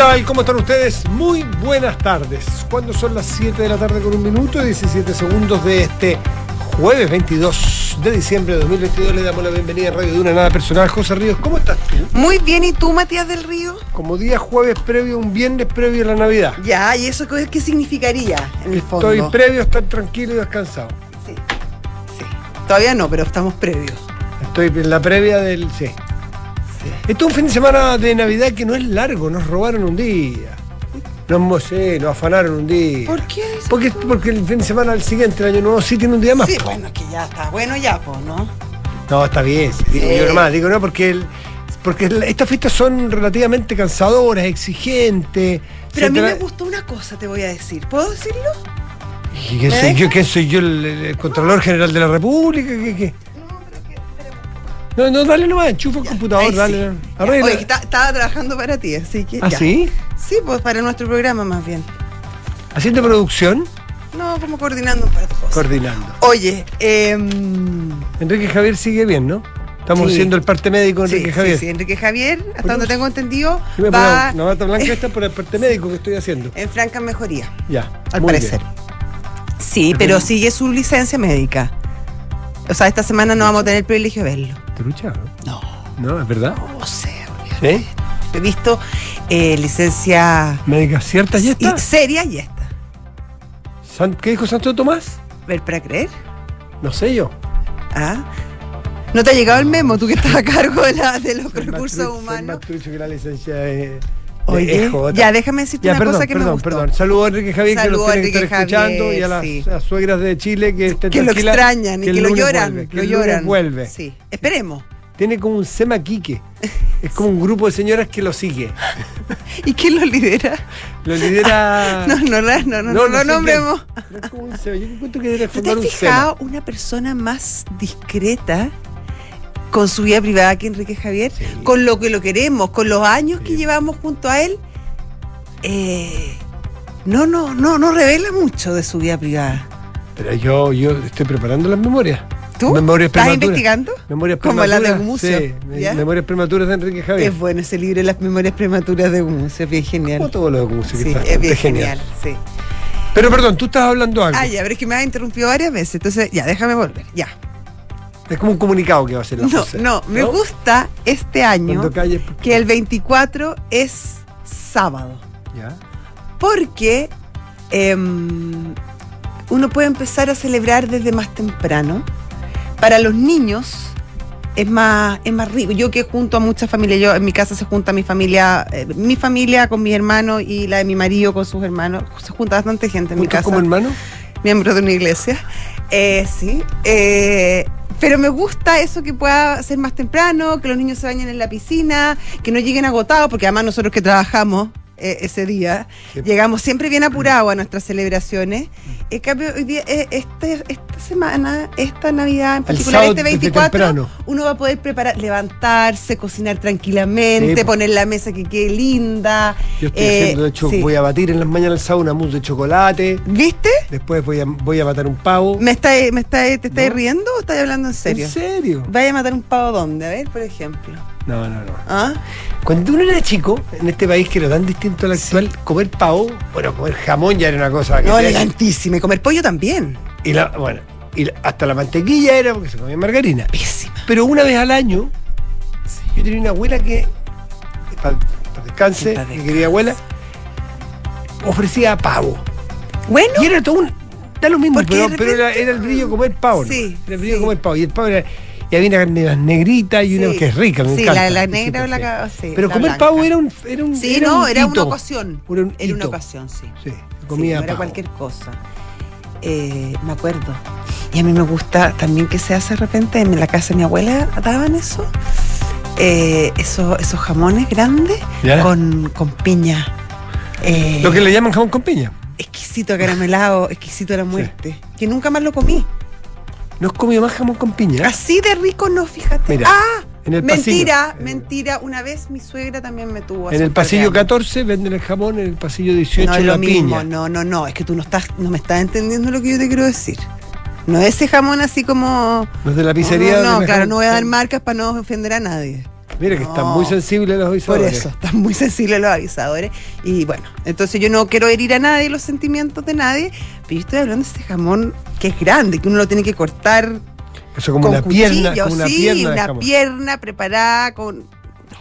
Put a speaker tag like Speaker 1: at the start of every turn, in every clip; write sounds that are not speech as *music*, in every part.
Speaker 1: tal? ¿Cómo están ustedes? Muy buenas tardes. ¿Cuándo son las 7 de la tarde con un minuto y 17 segundos de este jueves 22 de diciembre de 2022? Le damos la bienvenida a Radio de una Nada Personal. José Ríos, ¿cómo estás tú?
Speaker 2: Muy bien, ¿y tú, Matías del Río?
Speaker 1: Como día jueves previo, un viernes previo a la Navidad.
Speaker 2: Ya, ¿y eso qué, qué significaría en el fondo?
Speaker 1: Estoy previo a estar tranquilo y descansado.
Speaker 2: Sí, sí. Todavía no, pero estamos previos.
Speaker 1: Estoy en la previa del... Sí. Esto es un fin de semana de Navidad que no es largo, nos robaron un día. Nos, sé, nos afanaron un día.
Speaker 2: ¿Por qué?
Speaker 1: Porque, porque el fin de semana al siguiente, el año nuevo, sí tiene un día más.
Speaker 2: Sí, bueno, que ya está. Bueno, ya, pues, ¿no?
Speaker 1: No, está bien, sí, digo yo nomás, digo no, porque el- porque estas fiestas son relativamente cansadoras, exigentes.
Speaker 2: Pero a mí me gustó una cosa, te voy a decir. ¿Puedo decirlo?
Speaker 1: ¿Y qué
Speaker 2: ¿Me
Speaker 1: soy yo? ¿Qué soy yo? ¿El, el Contralor General de la República? ¿Qué? qué? No, no, dale nomás, enchufa el computador,
Speaker 2: sí.
Speaker 1: dale. Arregla.
Speaker 2: Oye, que está- estaba trabajando para ti, así que.
Speaker 1: ¿Ah,
Speaker 2: ya.
Speaker 1: sí?
Speaker 2: Sí, pues para nuestro programa más bien.
Speaker 1: Haciendo producción,
Speaker 2: No, como coordinando un par de cosas.
Speaker 1: coordinando.
Speaker 2: Oye, em,
Speaker 1: Enrique Javier sigue bien, ¿no? Estamos
Speaker 2: Sí.
Speaker 1: haciendo el parte médico de
Speaker 2: sí,
Speaker 1: Enrique
Speaker 2: sí,
Speaker 1: Javier.
Speaker 2: sí, Enrique Javier, hasta donde tengo entendido,
Speaker 1: me
Speaker 2: va
Speaker 1: pongo una bata blanca *laughs* esta por el parte médico que estoy haciendo.
Speaker 2: en franca mejoría.
Speaker 1: Ya.
Speaker 2: al
Speaker 1: muy
Speaker 2: parecer.
Speaker 1: bien.
Speaker 2: Sí, pero sigue su licencia médica. O sea, esta semana no vamos a tener el privilegio de verlo.
Speaker 1: ¿Te luchaba?
Speaker 2: No,
Speaker 1: ¿No? ¿Es verdad?
Speaker 2: no sé.
Speaker 1: ¿Sí?
Speaker 2: He visto eh, licencia
Speaker 1: ¿Médica cierta y
Speaker 2: y-
Speaker 1: esta?
Speaker 2: seria y esta.
Speaker 1: San- ¿Qué dijo Santo Tomás?
Speaker 2: Ver para creer.
Speaker 1: No sé yo.
Speaker 2: ¿Ah? ¿No te ha llegado el memo, tú que estás a *laughs* cargo de, la- de los
Speaker 1: Soy más
Speaker 2: recursos
Speaker 1: trucho- soy
Speaker 2: humanos?
Speaker 1: más trucho que la licencia de
Speaker 2: Oye,
Speaker 1: EJ.
Speaker 2: ya déjame decirte
Speaker 1: Ya,
Speaker 2: una
Speaker 1: perdón,
Speaker 2: cosa que
Speaker 1: perdón,
Speaker 2: me gustó.
Speaker 1: perdón. Saludos a Enrique Javier que
Speaker 2: a
Speaker 1: nos tiene que
Speaker 2: Enrique
Speaker 1: estar escuchando
Speaker 2: Javier,
Speaker 1: y a las,
Speaker 2: sí.
Speaker 1: a las suegras de Chile que estén
Speaker 2: Que lo extrañan y
Speaker 1: el
Speaker 2: que lo lloran.
Speaker 1: vuelve, que
Speaker 2: lo lloran.
Speaker 1: vuelve.
Speaker 2: Sí. Esperemos.
Speaker 1: Tiene como un Sema Quique. Es como un grupo de señoras que lo sigue. *laughs*
Speaker 2: ¿Y quién lo lidera?
Speaker 1: Lo lidera. *laughs*
Speaker 2: No, no, no, no, no, no, lo
Speaker 1: quién.
Speaker 2: nombremos.
Speaker 1: Como un Sema. Yo encuentro que debería
Speaker 2: ¿Tú te has
Speaker 1: un
Speaker 2: fijado una persona más discreta con su vida privada que Enrique Javier?
Speaker 1: Sí.
Speaker 2: Con lo que lo queremos, con los años que
Speaker 1: Sí.
Speaker 2: llevamos junto a él. eh, no, no, no, no revela mucho de su vida privada.
Speaker 1: Pero yo, yo estoy preparando las memorias.
Speaker 2: ¿Tú?
Speaker 1: Memorias
Speaker 2: ¿Estás
Speaker 1: prematuras.
Speaker 2: investigando?
Speaker 1: Memorias
Speaker 2: Como la de Gumucio,
Speaker 1: Sí, memorias prematuras de Enrique Javier.
Speaker 2: Es bueno ese libro, Las Memorias Prematuras de Gumucio, es bien
Speaker 1: Como
Speaker 2: genial.
Speaker 1: todo lo de Gumucio, que
Speaker 2: Sí,
Speaker 1: está
Speaker 2: es bien
Speaker 1: genial.
Speaker 2: genial, sí.
Speaker 1: Pero perdón, tú estás hablando algo.
Speaker 2: Ah, ya, pero es que me has interrumpido varias veces, entonces ya, déjame volver, ya.
Speaker 1: Es como un comunicado que va a hacer la
Speaker 2: No,
Speaker 1: José,
Speaker 2: no, me gusta este año
Speaker 1: calles,
Speaker 2: que el 24 es sábado.
Speaker 1: Ya.
Speaker 2: Porque em, uno puede empezar a celebrar desde más temprano. Para los niños es más, es más rico. Yo que junto a mucha familia, yo en mi casa se junta mi familia, eh, mi familia con mis hermanos y la de mi marido con sus hermanos. Se junta bastante gente en mi
Speaker 1: ¿Juntos
Speaker 2: casa
Speaker 1: como hermano?
Speaker 2: miembro de una iglesia. Eh, sí. eh, pero me gusta eso que pueda ser más temprano, que los niños se bañen en la piscina, que no lleguen agotados, porque además nosotros que trabajamos eh, ese día,
Speaker 1: Sí.
Speaker 2: llegamos siempre bien apurados a nuestras celebraciones. En cambio, hoy día, eh, este- esta semana, esta Navidad en particular,
Speaker 1: sábado
Speaker 2: este
Speaker 1: desde
Speaker 2: 24,
Speaker 1: temprano.
Speaker 2: uno va a poder preparar, levantarse, cocinar tranquilamente,
Speaker 1: Sí,
Speaker 2: poner la mesa que quede linda.
Speaker 1: Yo estoy
Speaker 2: eh,
Speaker 1: haciendo, de hecho,
Speaker 2: sí.
Speaker 1: voy a batir en las mañanas al sábado una mousse de chocolate.
Speaker 2: ¿Viste?
Speaker 1: Después voy a, voy a matar un pavo.
Speaker 2: ¿Me está, me está, ¿Te estás
Speaker 1: No.
Speaker 2: riendo o estás hablando en serio?
Speaker 1: ¿En serio?
Speaker 2: ¿Vaya a matar un pavo dónde? A ver, por ejemplo.
Speaker 1: No, no, no.
Speaker 2: ¿Ah?
Speaker 1: Cuando uno era chico, en este país que era tan distinto al actual, comer pavo, bueno, comer jamón ya era una cosa que
Speaker 2: No, elegantísimo. Y comer pollo también.
Speaker 1: Y la, bueno, y la- hasta la mantequilla era porque se comía margarina.
Speaker 2: Pésima.
Speaker 1: Pero una vez al año, yo tenía una abuela que, para descanse,
Speaker 2: Pa'
Speaker 1: mi querida abuela, ofrecía pavo.
Speaker 2: Bueno,
Speaker 1: Y era todo un. Da lo mismo, pero, pero era, el brillo comer pavo. ¿no?
Speaker 2: Sí,
Speaker 1: Era el brillo de
Speaker 2: sí.
Speaker 1: comer pavo. Y el pavo era. Y había una más negrita y una
Speaker 2: Sí.
Speaker 1: que es rica, me
Speaker 2: Sí,
Speaker 1: encanta.
Speaker 2: la- negra o la sí,
Speaker 1: Pero
Speaker 2: la
Speaker 1: comer
Speaker 2: blanca.
Speaker 1: pavo era un. Era un
Speaker 2: sí,
Speaker 1: era
Speaker 2: no,
Speaker 1: un
Speaker 2: era una ocasión.
Speaker 1: Era un
Speaker 2: Era una ocasión, sí.
Speaker 1: Sí, comía
Speaker 2: no era
Speaker 1: pavo.
Speaker 2: cualquier cosa. Eh, me acuerdo. Y a mí me gusta también que se hace de repente en la casa de mi abuela daban eso. Eh, esos, esos jamones grandes
Speaker 1: Ya.
Speaker 2: con, con piña. Eh,
Speaker 1: Lo que le llaman jamón con piña.
Speaker 2: exquisito caramelado, exquisito a la muerte. Que nunca más lo comí.
Speaker 1: ¿No has comido más jamón con piña?
Speaker 2: Así de rico no, fíjate.
Speaker 1: Mira,
Speaker 2: ah,
Speaker 1: en el
Speaker 2: mentira,
Speaker 1: pasillo.
Speaker 2: mentira. Una vez mi suegra también me tuvo.
Speaker 1: En el pasillo
Speaker 2: años.
Speaker 1: 14 venden el jamón, en el pasillo 18
Speaker 2: No es
Speaker 1: la
Speaker 2: lo mismo,
Speaker 1: piña.
Speaker 2: no, no, no. Es que tú no estás, no me estás entendiendo lo que yo te quiero decir. No ese jamón así como.
Speaker 1: Los de la pizzería.
Speaker 2: No, no,
Speaker 1: la
Speaker 2: claro, no voy a dar marcas para no ofender a nadie.
Speaker 1: Mira que
Speaker 2: No.
Speaker 1: están muy sensibles los
Speaker 2: Por
Speaker 1: avisadores.
Speaker 2: eso, están muy *laughs* sensibles los avisadores. Y bueno, entonces yo no quiero herir a nadie, los sentimientos de nadie, pero yo estoy hablando de este jamón que es grande, que uno lo tiene que cortar
Speaker 1: Eso como
Speaker 2: con
Speaker 1: una pierna, como una
Speaker 2: sí,
Speaker 1: pierna de
Speaker 2: una
Speaker 1: jamón.
Speaker 2: pierna preparada con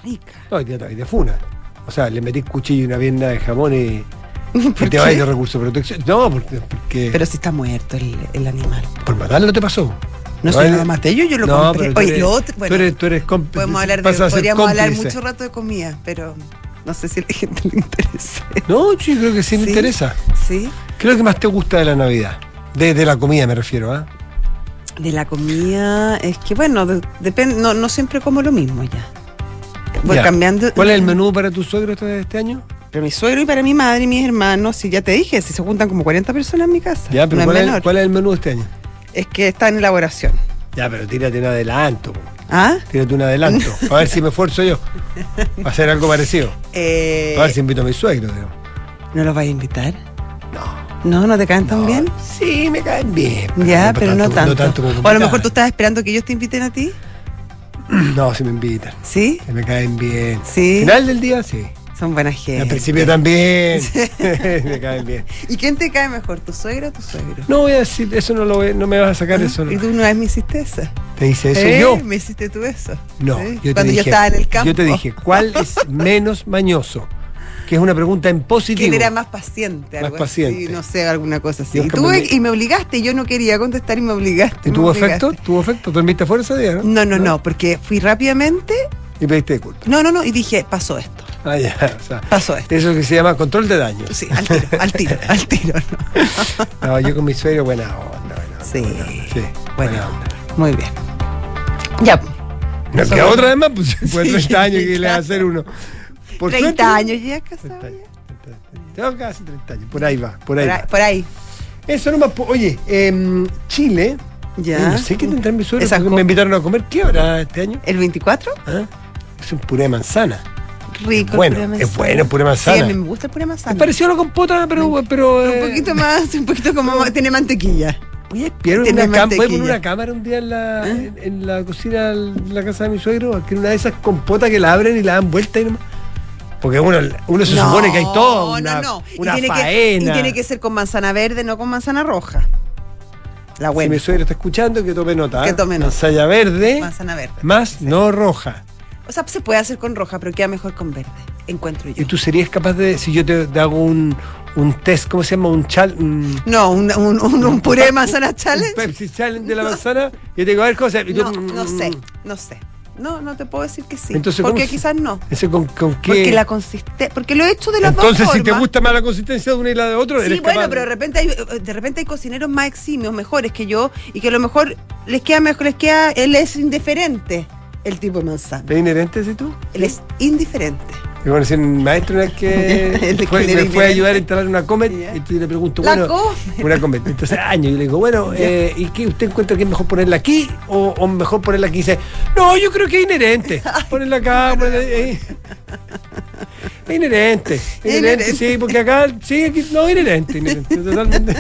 Speaker 2: rica.
Speaker 1: No, hoy día funa. O sea, le metís cuchillo y una pierna de jamón y, *laughs* y
Speaker 2: ¿Por
Speaker 1: te
Speaker 2: qué?
Speaker 1: de recursos de protección. No, porque, porque
Speaker 2: Pero si está muerto el, el animal.
Speaker 1: por matarlo te pasó.
Speaker 2: No sé,
Speaker 1: vale.
Speaker 2: no lo maté yo, lo
Speaker 1: No,
Speaker 2: compré. Oye,
Speaker 1: eres-
Speaker 2: lo otro, bueno,
Speaker 1: tú eres, tú eres
Speaker 2: podemos hablar de, podríamos hablar mucho rato de comida, pero no sé si a la gente le interesa.
Speaker 1: No, yo creo que sí me
Speaker 2: Sí.
Speaker 1: interesa.
Speaker 2: ¿Sí?
Speaker 1: ¿Qué es lo que más te gusta de la Navidad? De, de la comida me refiero, ¿ah?
Speaker 2: De la comida, es que bueno, de- depende, no, no siempre como lo mismo ya. Voy
Speaker 1: Ya.
Speaker 2: cambiando.
Speaker 1: ¿Cuál es el menú para tu suegro este, este año?
Speaker 2: Para mi suegro y para mi madre y mis hermanos, si ya te dije, si se juntan como 40 personas en mi casa.
Speaker 1: Ya, pero
Speaker 2: no
Speaker 1: ¿cuál,
Speaker 2: es
Speaker 1: cuál es el menú de este año?
Speaker 2: Es que está en elaboración.
Speaker 1: Ya, pero tírate un adelanto.
Speaker 2: ¿Ah?
Speaker 1: Tírate un adelanto. *laughs* A ver si me esfuerzo yo. A hacer algo parecido.
Speaker 2: Eh,
Speaker 1: A ver si invito a mi suegro. digo.
Speaker 2: ¿No los vas a invitar?
Speaker 1: No.
Speaker 2: ¿No? ¿No te caen tan
Speaker 1: No,
Speaker 2: bien?
Speaker 1: Sí, me caen bien.
Speaker 2: Ya, pero no tanto.
Speaker 1: como
Speaker 2: o a lo mejor tú estás esperando que ellos te inviten a ti. *clears throat*
Speaker 1: No, si me invitan.
Speaker 2: ¿Sí?
Speaker 1: Que me caen bien.
Speaker 2: Sí.
Speaker 1: Final del día, sí.
Speaker 2: Son buenas gente.
Speaker 1: Al principio también. *laughs* me caen bien.
Speaker 2: ¿Y quién te cae mejor, tu suegro o tu suegro?
Speaker 1: No voy a decir, eso no lo voy- no me vas a sacar eso. no.
Speaker 2: ¿Y tú una vez me hiciste esa?
Speaker 1: ¿Te dice eso
Speaker 2: ¿Eh?
Speaker 1: yo?
Speaker 2: ¿Me hiciste tú eso?
Speaker 1: No,
Speaker 2: ¿Sí?
Speaker 1: yo te
Speaker 2: Cuando
Speaker 1: dije,
Speaker 2: yo estaba en el campo.
Speaker 1: Yo te dije, ¿cuál es *laughs* menos mañoso? Que es una pregunta en positivo.
Speaker 2: ¿Quién era más paciente?
Speaker 1: Más
Speaker 2: algo
Speaker 1: paciente.
Speaker 2: Así, no sé, alguna cosa así. Y,
Speaker 1: que
Speaker 2: tuve-
Speaker 1: me-
Speaker 2: y me obligaste, yo no quería contestar y me obligaste.
Speaker 1: ¿Y tuvo efecto? ¿Tuvo efecto? ¿Dormiste fuera ese día, no?
Speaker 2: No, no, no, porque fui rápidamente.
Speaker 1: Y pediste disculpas.
Speaker 2: No, no, no, y dije, pasó esto,
Speaker 1: Ah, ya. O sea,
Speaker 2: pasó esto.
Speaker 1: eso que se llama control de daños.
Speaker 2: Sí, al tiro, al tiro, *laughs* al tiro. ¿no? *laughs*
Speaker 1: No, yo con mi suegro, buena onda. Buena onda,
Speaker 2: Sí.
Speaker 1: buena onda. Sí,
Speaker 2: Buena
Speaker 1: buena onda.
Speaker 2: Muy bien. Ya,
Speaker 1: No, que otra vez más, pues *laughs* fue
Speaker 2: Sí,
Speaker 1: 30 años que le va a hacer uno. Por
Speaker 2: 30
Speaker 1: suerte,
Speaker 2: años ya
Speaker 1: 30
Speaker 2: casado.
Speaker 1: años,
Speaker 2: ya.
Speaker 1: 30 años. Tengo casi 30 años. Por ahí va, por ahí
Speaker 2: Por
Speaker 1: va.
Speaker 2: Por ahí.
Speaker 1: Eso nomás. Oye, em, Chile.
Speaker 2: Ya.
Speaker 1: No sé qué tendrá mi suegro
Speaker 2: Esas
Speaker 1: porque
Speaker 2: co-
Speaker 1: me invitaron a comer. ¿Qué habrá este año?
Speaker 2: ¿El 24?
Speaker 1: ¿Ah? Es un puré de manzana.
Speaker 2: Rico. el
Speaker 1: bueno,
Speaker 2: puré de
Speaker 1: es bueno el puré
Speaker 2: Sí,
Speaker 1: manzana.
Speaker 2: a mí me gusta el puré manzana.
Speaker 1: Me pareció la compota, pero. pero
Speaker 2: un
Speaker 1: eh,
Speaker 2: poquito más, un poquito como tiene mantequilla.
Speaker 1: Oye, Piero,
Speaker 2: Tiene
Speaker 1: una cam- voy a poner una cámara un día en la,
Speaker 2: ¿Eh?
Speaker 1: en, en la cocina de la casa de mi suegro, que una de esas compotas que la abren y la dan vuelta y nomás. Porque uno, uno se supone que hay todo. Una,
Speaker 2: no, no. Y
Speaker 1: una
Speaker 2: tiene, que, y tiene que ser con manzana verde, no con manzana roja. La
Speaker 1: Si
Speaker 2: buena.
Speaker 1: mi suegro está escuchando, que tome nota.
Speaker 2: Que
Speaker 1: ¿eh?
Speaker 2: tome nota.
Speaker 1: Manzana verde,
Speaker 2: Manzana verde.
Speaker 1: más no roja.
Speaker 2: O sea, se puede hacer con roja, pero queda mejor con verde. Encuentro yo.
Speaker 1: ¿Y tú serías capaz de, si yo te, te hago un, un test, ¿cómo se llama? Un chal. Un,
Speaker 2: No, un, un, un- un puré de manzana
Speaker 1: un
Speaker 2: challenge.
Speaker 1: Pepsi Challenge de la *laughs* manzana. Y te digo, a ver, ¿cómo se llama? Y yo,
Speaker 2: No, no
Speaker 1: mm,
Speaker 2: sé, no sé. No, no te puedo decir que sí.
Speaker 1: Entonces,
Speaker 2: porque
Speaker 1: ¿cómo se-
Speaker 2: quizás no.
Speaker 1: Ese con, con qué.
Speaker 2: Porque la consistencia. Porque lo he hecho de las
Speaker 1: Entonces,
Speaker 2: dos
Speaker 1: si te
Speaker 2: formas.
Speaker 1: gusta más la consistencia de una y la de otro,
Speaker 2: Sí,
Speaker 1: eres
Speaker 2: bueno,
Speaker 1: capaz
Speaker 2: pero de repente hay de repente hay cocineros más eximios, mejores que yo, y que a lo mejor les queda mejor, les queda, él es indiferente, el tipo de manzana.
Speaker 1: ¿Es inherente ese tú?
Speaker 2: Él es indiferente.
Speaker 1: Me conocí un maestro una *laughs* vez que fue- me fue a ayudar a instalar una Comet
Speaker 2: Ya.
Speaker 1: y tú le pregunto,
Speaker 2: La
Speaker 1: bueno,
Speaker 2: Comet.
Speaker 1: una Comet. Entonces, *laughs* años, yo le digo, bueno, eh, ¿y qué usted encuentra que es mejor ponerla aquí o, o mejor ponerla aquí? Y dice, no, yo creo que es inherente. *laughs* Ponerla acá, ponerla ahí. Es inherente, es inherente,
Speaker 2: Inherente.
Speaker 1: sí, porque acá, sí, aquí, no, inherente, inherente, totalmente.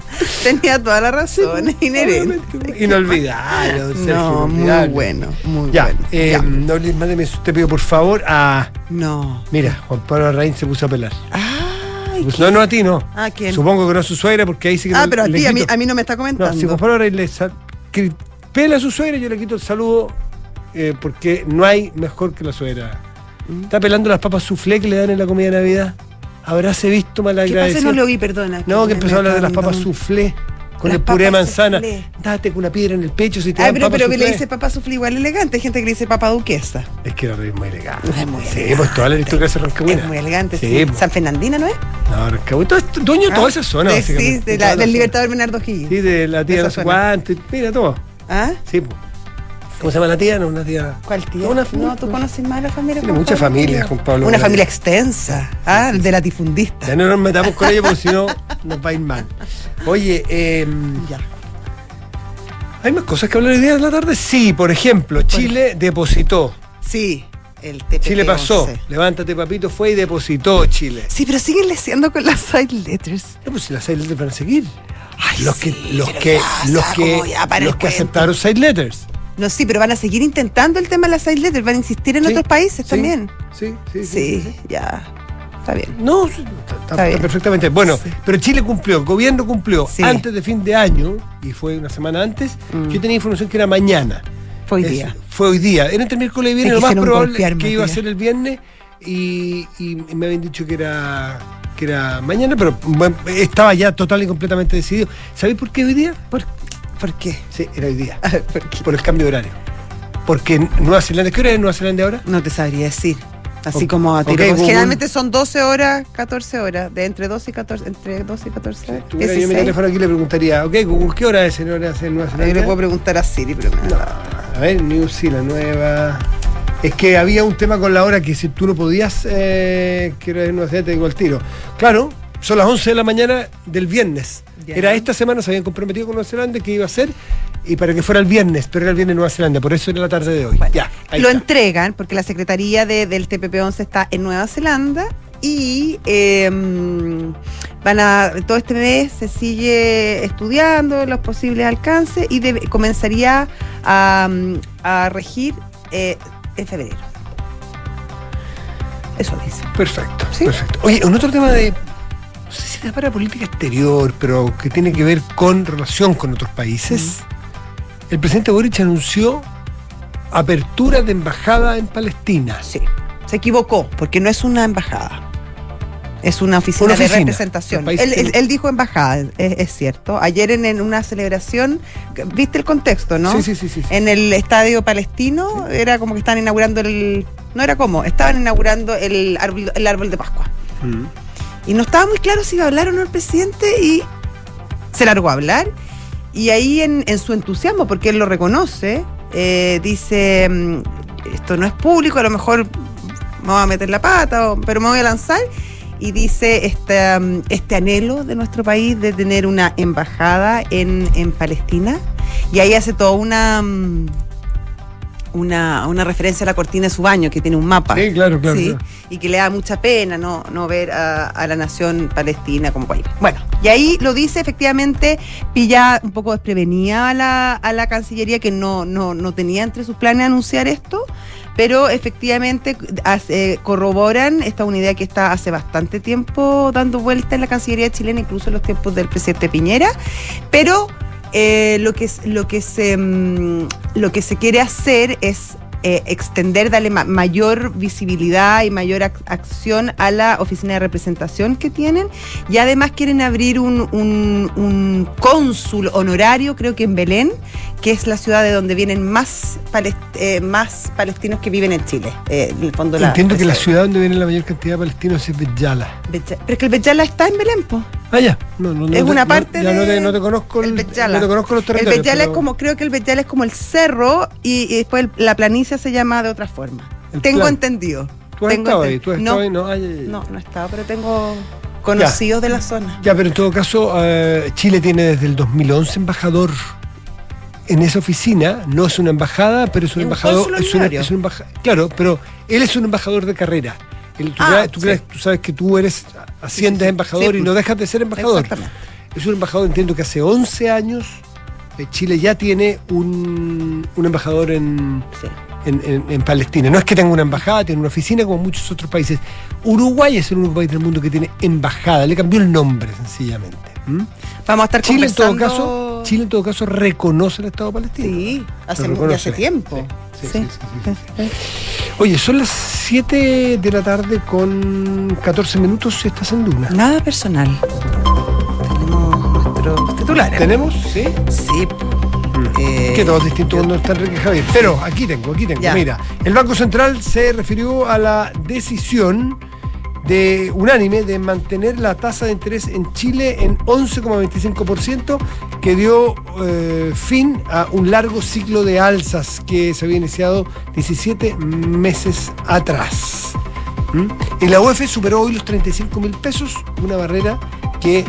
Speaker 1: *laughs*
Speaker 2: Tenía toda la razón, es inherente.
Speaker 1: Inolvidable, don Sergio,
Speaker 2: No, muy bueno, muy
Speaker 1: Ya,
Speaker 2: bueno.
Speaker 1: eh,
Speaker 2: Ya.
Speaker 1: no mándeme, te pido por favor a.
Speaker 2: No.
Speaker 1: Mira, Juan Pablo Arraín se puso a pelar.
Speaker 2: Ay,
Speaker 1: Pues no, no a ti, no.
Speaker 2: ¿A quién?
Speaker 1: Supongo que no a su suegra, porque ahí sí que
Speaker 2: ah,
Speaker 1: no-
Speaker 2: pero a ti, a mí,
Speaker 1: quito-
Speaker 2: a mí no me está
Speaker 1: No,
Speaker 2: comentando.
Speaker 1: si Juan Pablo Arraín le sal- pela a su suegra, yo le quito el saludo eh, porque no hay mejor que la suegra.
Speaker 2: Mm.
Speaker 1: Está pelando las papas soufflé que le dan en la comida de Navidad. Habráse visto mal
Speaker 2: ¿Qué pasa?
Speaker 1: agradecido.
Speaker 2: No lo oí, perdona.
Speaker 1: No, que empezó a hablar de las papas soufflé con
Speaker 2: Las
Speaker 1: el puré de manzana.
Speaker 2: soufflé.
Speaker 1: Date con una piedra en el pecho si te
Speaker 2: Ay,
Speaker 1: dan
Speaker 2: pero, pero le
Speaker 1: soufflé.
Speaker 2: dice papá suflí igual elegante. Hay gente que le dice papá duquesa.
Speaker 1: Es que era muy elegante.
Speaker 2: Es muy
Speaker 1: sí,
Speaker 2: elegante.
Speaker 1: pues toda la aristocracia rancagüina.
Speaker 2: Es muy elegante, sí.
Speaker 1: Sí, pues.
Speaker 2: San Fernandina, ¿no es?
Speaker 1: No, Rancagüina. Todo dueño de toda esa zona,
Speaker 2: De-. Sí, de
Speaker 1: De
Speaker 2: la- del. Libertador Bernardo Higgins.
Speaker 1: Sí, de la tía
Speaker 2: De
Speaker 1: no sé cuánto. Mira, todo.
Speaker 2: ¿Ah?
Speaker 1: Sí, pues. ¿Cómo se llama la tía? No, una tía.
Speaker 2: ¿Cuál tía?
Speaker 1: Una-
Speaker 2: no, tú conoces más la familia.
Speaker 1: Tiene muchas familias, Juan Pablo.
Speaker 2: Una familia extensa. Ah, de latifundista.
Speaker 1: Ya no nos metamos con ellos porque si no *laughs* nos va a ir mal. Oye, eh,
Speaker 2: Ya.
Speaker 1: ¿hay más cosas que hablar hoy día en la tarde? Sí, por ejemplo, Chile depositó.
Speaker 2: Sí, el TPP
Speaker 1: Chile pasó.
Speaker 2: 11.
Speaker 1: Levántate, papito, fue y depositó Chile.
Speaker 2: Sí, pero siguen leseando con las side letters.
Speaker 1: No, pues si las side letters van a seguir.
Speaker 2: Ay,
Speaker 1: los
Speaker 2: sí,
Speaker 1: que, los que, los que, los que aceptaron side letters.
Speaker 2: No, sí, pero van a seguir intentando el tema de las seis letras, van a insistir en
Speaker 1: Sí,
Speaker 2: otros países
Speaker 1: sí,
Speaker 2: también.
Speaker 1: Sí, sí, sí.
Speaker 2: Ya. Está bien.
Speaker 1: No, está, está-
Speaker 2: Está bien.
Speaker 1: perfectamente. Bueno, pero Chile cumplió, el gobierno cumplió antes de fin de año, y fue una semana antes,
Speaker 2: Mm.
Speaker 1: yo tenía información que era mañana.
Speaker 2: Fue hoy
Speaker 1: Es-
Speaker 2: día.
Speaker 1: Fue hoy día. Era entre miércoles y viernes, lo más probable que iba a ser el viernes y, y me habían dicho que era que era mañana, pero bueno, estaba ya total y completamente decidido. ¿Sabéis por qué hoy día?
Speaker 2: ¿Por, ¿por qué?
Speaker 1: Sí, era hoy día.
Speaker 2: ¿Por qué?
Speaker 1: Por el cambio de horario. Porque en Nueva Zelanda, ¿qué hora es Nueva Zelanda ahora?
Speaker 2: No te sabría decir. Así
Speaker 1: Ok,
Speaker 2: como a tiro.
Speaker 1: ok,
Speaker 2: porque
Speaker 1: Google.
Speaker 2: Generalmente son 12 horas, 14 horas, de entre 12 y 14, entre 12 y 14 horas.
Speaker 1: Tuviera yo mi
Speaker 2: 16.
Speaker 1: teléfono aquí le preguntaría, ok, Google, ¿qué hora es en Nueva
Speaker 2: Yo
Speaker 1: Zelanda?
Speaker 2: le puedo preguntar a Siri, pero
Speaker 1: No, a ver, New Zealand nueva. Es que había un tema con la hora que si tú no podías, eh, que era en Nueva Zelanda, te digo al tiro. Claro, son las 11 de la mañana del viernes. Era esta semana, se habían comprometido con Nueva Zelanda que iba a ser y para que fuera el viernes, pero era el viernes en Nueva Zelanda, por eso era la tarde de hoy.
Speaker 2: Bueno,
Speaker 1: ya,
Speaker 2: lo
Speaker 1: está.
Speaker 2: entregan porque la Secretaría de- del TPP-11 está en Nueva Zelanda y eh, van a todo este mes se sigue estudiando los posibles alcances y comenzaría a, a regir eh, en febrero. Eso dice.
Speaker 1: Perfecto,
Speaker 2: ¿Sí?
Speaker 1: perfecto. Oye, un otro tema de. No sé si da para política exterior, pero que tiene que ver con relación con otros países. El presidente Boric anunció apertura de embajada en Palestina.
Speaker 2: Sí, se equivocó porque no es una embajada. Es una oficina,
Speaker 1: Una oficina.
Speaker 2: de representación. Él, dijo embajada, es, es cierto. Ayer en, en una celebración, viste el contexto, ¿no?
Speaker 1: Sí, sí, sí, sí, sí.
Speaker 2: En el estadio palestino era como que estaban inaugurando el. No era como, estaban inaugurando el árbol, el árbol de Pascua.
Speaker 1: Mm.
Speaker 2: Y no estaba muy claro si iba a hablar o no el presidente y se largó a hablar. Y ahí en, en su entusiasmo, porque él lo reconoce, eh, dice, mm, esto no es público, a lo mejor me voy a meter la pata, pero me voy a lanzar. Y dice este, mm, este anhelo de nuestro país de tener una embajada en, en Palestina. Y ahí hace toda una, mm, una, una referencia a la cortina de su baño, que tiene un mapa.
Speaker 1: Sí, claro, claro,
Speaker 2: ¿sí?
Speaker 1: claro.
Speaker 2: y que le da mucha pena no, no ver a, a la nación palestina como país. Bueno, y ahí lo dice efectivamente, pilla un poco desprevenida a la, a la Cancillería que no, no, no tenía entre sus planes anunciar esto, pero efectivamente hace- corroboran esta unidad que está hace bastante tiempo dando vuelta en la Cancillería chilena, incluso en los tiempos del presidente Piñera, pero eh, lo, que, lo, que se, mm, lo que se quiere hacer es eh, extender, darle ma- mayor visibilidad y mayor ac- acción a la oficina de representación que tienen. Y además quieren abrir un, un- un cónsul honorario, creo que en Belén, que es la ciudad de donde vienen más, palest- eh, más palestinos que viven en Chile. Eh, en el fondo la-
Speaker 1: Entiendo que la ciudad donde viene la mayor cantidad de palestinos es Betjala.
Speaker 2: Betja- Pero es que el Betjala está en Belén, po.
Speaker 1: Ah, ya. No, no, no
Speaker 2: es una parte
Speaker 1: ya
Speaker 2: de
Speaker 1: no te, no te conozco
Speaker 2: el
Speaker 1: el,
Speaker 2: Betjala.
Speaker 1: no te conozco los
Speaker 2: El
Speaker 1: territorios.
Speaker 2: Es
Speaker 1: pero
Speaker 2: como, creo que el Betjala es como el cerro y, y después el- la planicie se llama de otra forma.
Speaker 1: El
Speaker 2: tengo
Speaker 1: plan.
Speaker 2: entendido.
Speaker 1: ¿Tú has
Speaker 2: Tengo
Speaker 1: estado ahí?
Speaker 2: enten-
Speaker 1: ¿Tú has
Speaker 2: no,
Speaker 1: estado ahí? No, ay, ay, ay.
Speaker 2: no, no he estado, pero tengo conocidos de la zona.
Speaker 1: Ya, pero en todo caso, eh, Chile tiene desde el 2011 embajador en esa oficina. No es una embajada, pero es un embajador. Es una,
Speaker 2: honorario.
Speaker 1: es un embaja- claro, pero él es un embajador de carrera. Tú,
Speaker 2: Ah,
Speaker 1: tú
Speaker 2: sí.
Speaker 1: crees- tú sabes que tú eres asciendes
Speaker 2: sí, sí.
Speaker 1: embajador y no dejas de ser embajador.
Speaker 2: Exactamente.
Speaker 1: Es un embajador, entiendo que hace 11 años eh, Chile ya tiene un, un embajador en,
Speaker 2: Sí.
Speaker 1: En, en- en Palestina. No es que tenga una embajada, tiene una oficina como muchos otros países. Uruguay es el único país del mundo que tiene embajada. Le cambió el nombre sencillamente. ¿m?
Speaker 2: Vamos a estar
Speaker 1: Chile en todo
Speaker 2: conversando-
Speaker 1: caso, Chile en todo caso reconoce el Estado palestino.
Speaker 2: Sí, hace, ya tiempo.
Speaker 1: Sí, sí, sí, sí, sí, sí. Oye, son las 7 de la tarde con 14 minutos y estás en Duna.
Speaker 2: Nada personal. Tenemos nuestros titulares.
Speaker 1: ¿Tenemos? Sí.
Speaker 2: Sí. Eh,
Speaker 1: que todo es distinto cuando está Enrique Javier. Pero aquí tengo, aquí tengo.
Speaker 2: Ya.
Speaker 1: Mira, el Banco Central se refirió a la decisión de unánime de mantener la tasa de interés en Chile en 11,25%, que dio eh, fin a un largo ciclo de alzas que se había iniciado 17 meses atrás. ¿Mm? Y la UEF superó hoy los 35 mil pesos, una barrera que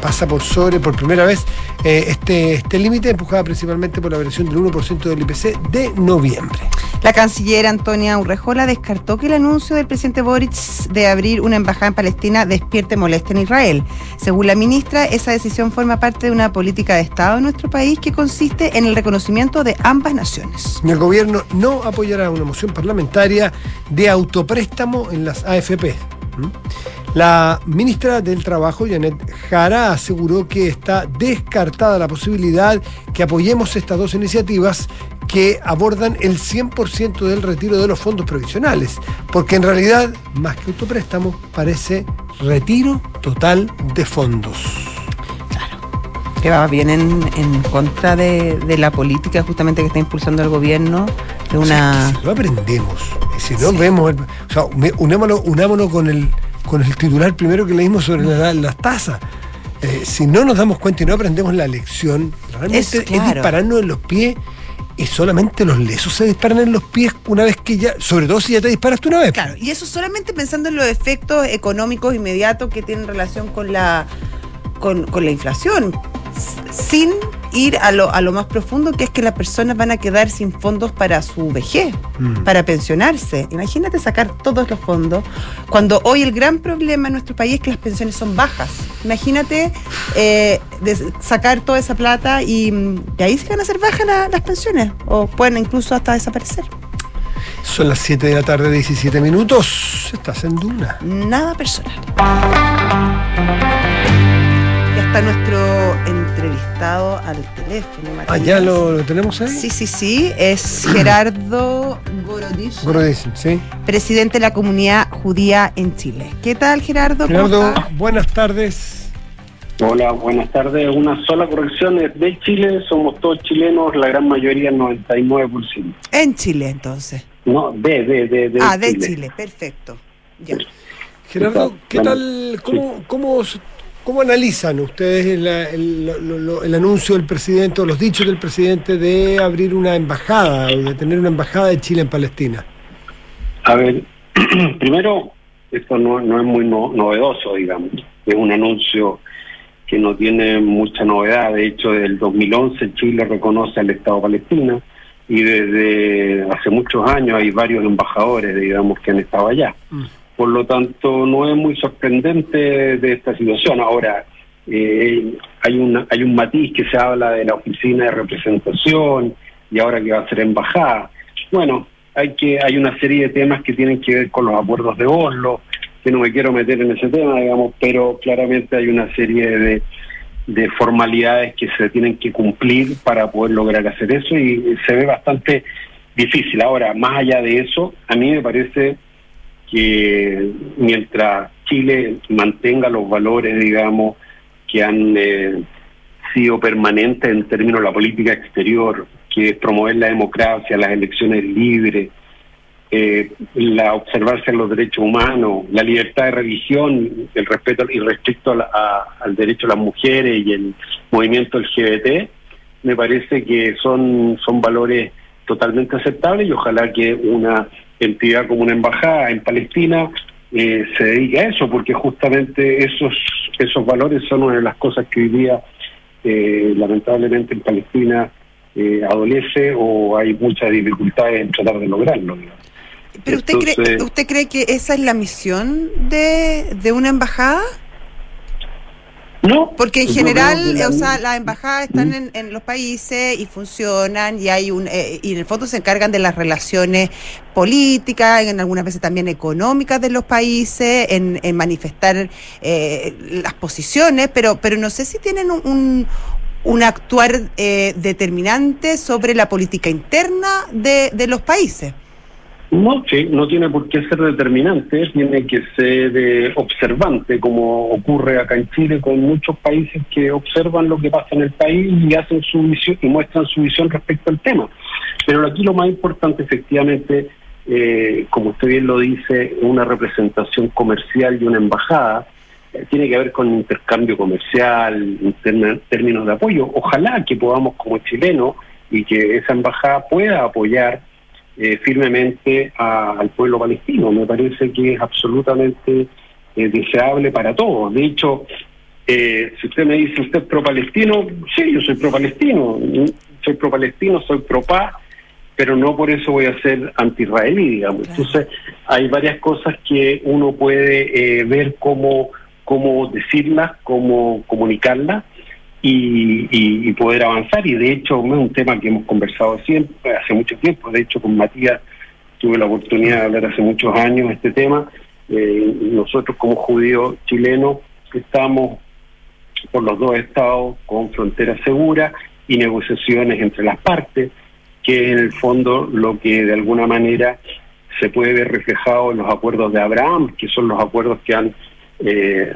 Speaker 1: pasa por sobre por primera vez eh, este, este límite, empujada principalmente por la variación del 1% del IPC de noviembre.
Speaker 2: La canciller Antonia Urrejola descartó que el anuncio del presidente Boric de abrir una embajada en Palestina despierte molestia en Israel. Según la ministra, esa decisión forma parte de una política de Estado en nuestro país que consiste en el reconocimiento de ambas naciones.
Speaker 1: El gobierno no apoyará una moción parlamentaria de autopréstamo en las AFP. La ministra del Trabajo, Janet Jara, aseguró que está descartada la posibilidad que apoyemos estas dos iniciativas que abordan el 100% del retiro de los fondos provisionales, porque en realidad, más que autopréstamo, parece retiro total de fondos.
Speaker 2: Claro, que va bien en, en contra de, de, la política justamente que está impulsando el gobierno. De una...
Speaker 1: O sea, si no aprendemos, si no sí. vemos, o sea, unámonos, unámonos con el con el titular primero que leímos sobre la, las tasas. Eh, si no nos damos cuenta y no aprendemos la lección, realmente es, claro. es, dispararnos en los pies y solamente los lesos se disparan en los pies una vez que ya, sobre todo si ya te disparaste una vez.
Speaker 2: Claro, y eso solamente pensando en los efectos económicos inmediatos que tienen relación con la, con, con la inflación, sin ir a lo, a lo más profundo, que es que las personas van a quedar sin fondos para su vejez, mm. para pensionarse. Imagínate sacar todos los fondos, cuando hoy el gran problema en nuestro país es que las pensiones son bajas. Imagínate eh, sacar toda esa plata y de ahí se van a hacer bajas la, las pensiones, o pueden incluso hasta desaparecer.
Speaker 1: Son las 7 de la tarde, 17 minutos. Estás en Duna.
Speaker 2: Nada personal está nuestro entrevistado al teléfono.
Speaker 1: Martín. Ah, ¿ya lo, lo, tenemos ahí?
Speaker 2: Sí, sí, sí. Es Gerardo Gorodishin.
Speaker 1: Gorodishin, sí.
Speaker 2: Presidente de la comunidad judía en Chile. ¿Qué tal, Gerardo?
Speaker 1: Gerardo, buenas tardes.
Speaker 3: Hola, buenas tardes. Una sola corrección. Es de Chile, somos todos chilenos, la gran mayoría, 99%.
Speaker 2: En Chile, entonces.
Speaker 3: No, de, de, de, de
Speaker 2: Ah, de Chile, Chile. perfecto. Ya.
Speaker 1: Gerardo, ¿qué tal? ¿Cómo, cómo ¿Cómo analizan ustedes el, el, el, el, anuncio del presidente o los dichos del presidente de abrir una embajada o de tener una embajada de Chile en Palestina?
Speaker 3: A ver, *clears throat* primero, esto no, no es muy no, novedoso, digamos. Es un anuncio que no tiene mucha novedad. De hecho, desde el 2011 Chile reconoce al Estado palestino y desde hace muchos años hay varios embajadores, digamos, que han estado allá. Mm. Por lo tanto, no es muy sorprendente de esta situación. Ahora, eh, hay, una, hay un matiz que se habla de la oficina de representación y ahora que va a ser embajada. Bueno, hay, que, hay una serie de temas que tienen que ver con los acuerdos de Oslo, que no me quiero meter en ese tema, digamos, pero claramente hay una serie de, de formalidades que se tienen que cumplir para poder lograr hacer eso y se ve bastante difícil. Ahora, más allá de eso, a mí me parece que mientras Chile mantenga los valores, digamos, que han eh, sido permanentes en términos de la política exterior, que es promover la democracia, las elecciones libres, eh, la observancia de los derechos humanos, la libertad de religión, el respeto y respecto a a, al derecho de las mujeres y el movimiento LGBT, me parece que son, son valores totalmente aceptables y ojalá que una entidad como una embajada en Palestina eh, se dedique a eso, porque justamente esos, esos valores son una de las cosas que hoy día eh, lamentablemente en Palestina eh, adolece o hay muchas dificultades en tratar de lograrlo. Digamos.
Speaker 2: ¿Pero usted, Entonces, cree, usted cree que esa es la misión de, de una embajada?
Speaker 3: No.
Speaker 2: Porque en general, o sea, las embajadas están en, en, los países y funcionan y hay un eh, y en el fondo se encargan de las relaciones políticas, en algunas veces también económicas de los países, en, en manifestar eh, las posiciones, pero pero no sé si tienen un, un, un actuar eh, determinante sobre la política interna de, de los países.
Speaker 3: No, sí, no tiene por qué ser determinante, tiene que ser eh, observante, como ocurre acá en Chile con muchos países que observan lo que pasa en el país y hacen su visión y muestran su visión respecto al tema. Pero aquí lo más importante, efectivamente, eh, como usted bien lo dice, una representación comercial y una embajada eh, tiene que ver con intercambio comercial, en términos de apoyo. Ojalá que podamos como chilenos y que esa embajada pueda apoyar eh, firmemente a, al pueblo palestino. Me parece que es absolutamente eh, deseable para todos. De hecho, eh, si usted me dice, ¿usted es pro-palestino? Sí, yo soy pro-palestino. Soy pro-palestino, soy pro-paz. pero no por eso voy a ser anti-israelí, digamos. Entonces, hay varias cosas que uno puede eh, ver cómo, cómo decirlas, cómo comunicarlas y, poder avanzar. Y de hecho, es un tema que hemos conversado siempre, hace mucho tiempo. De hecho, con Matías tuve la oportunidad de hablar hace muchos años este tema. Eh, nosotros como judíos chilenos estamos por los dos estados con frontera segura y negociaciones entre las partes, que en el fondo lo que de alguna manera se puede ver reflejado en los acuerdos de Abraham, que son los acuerdos que han, eh,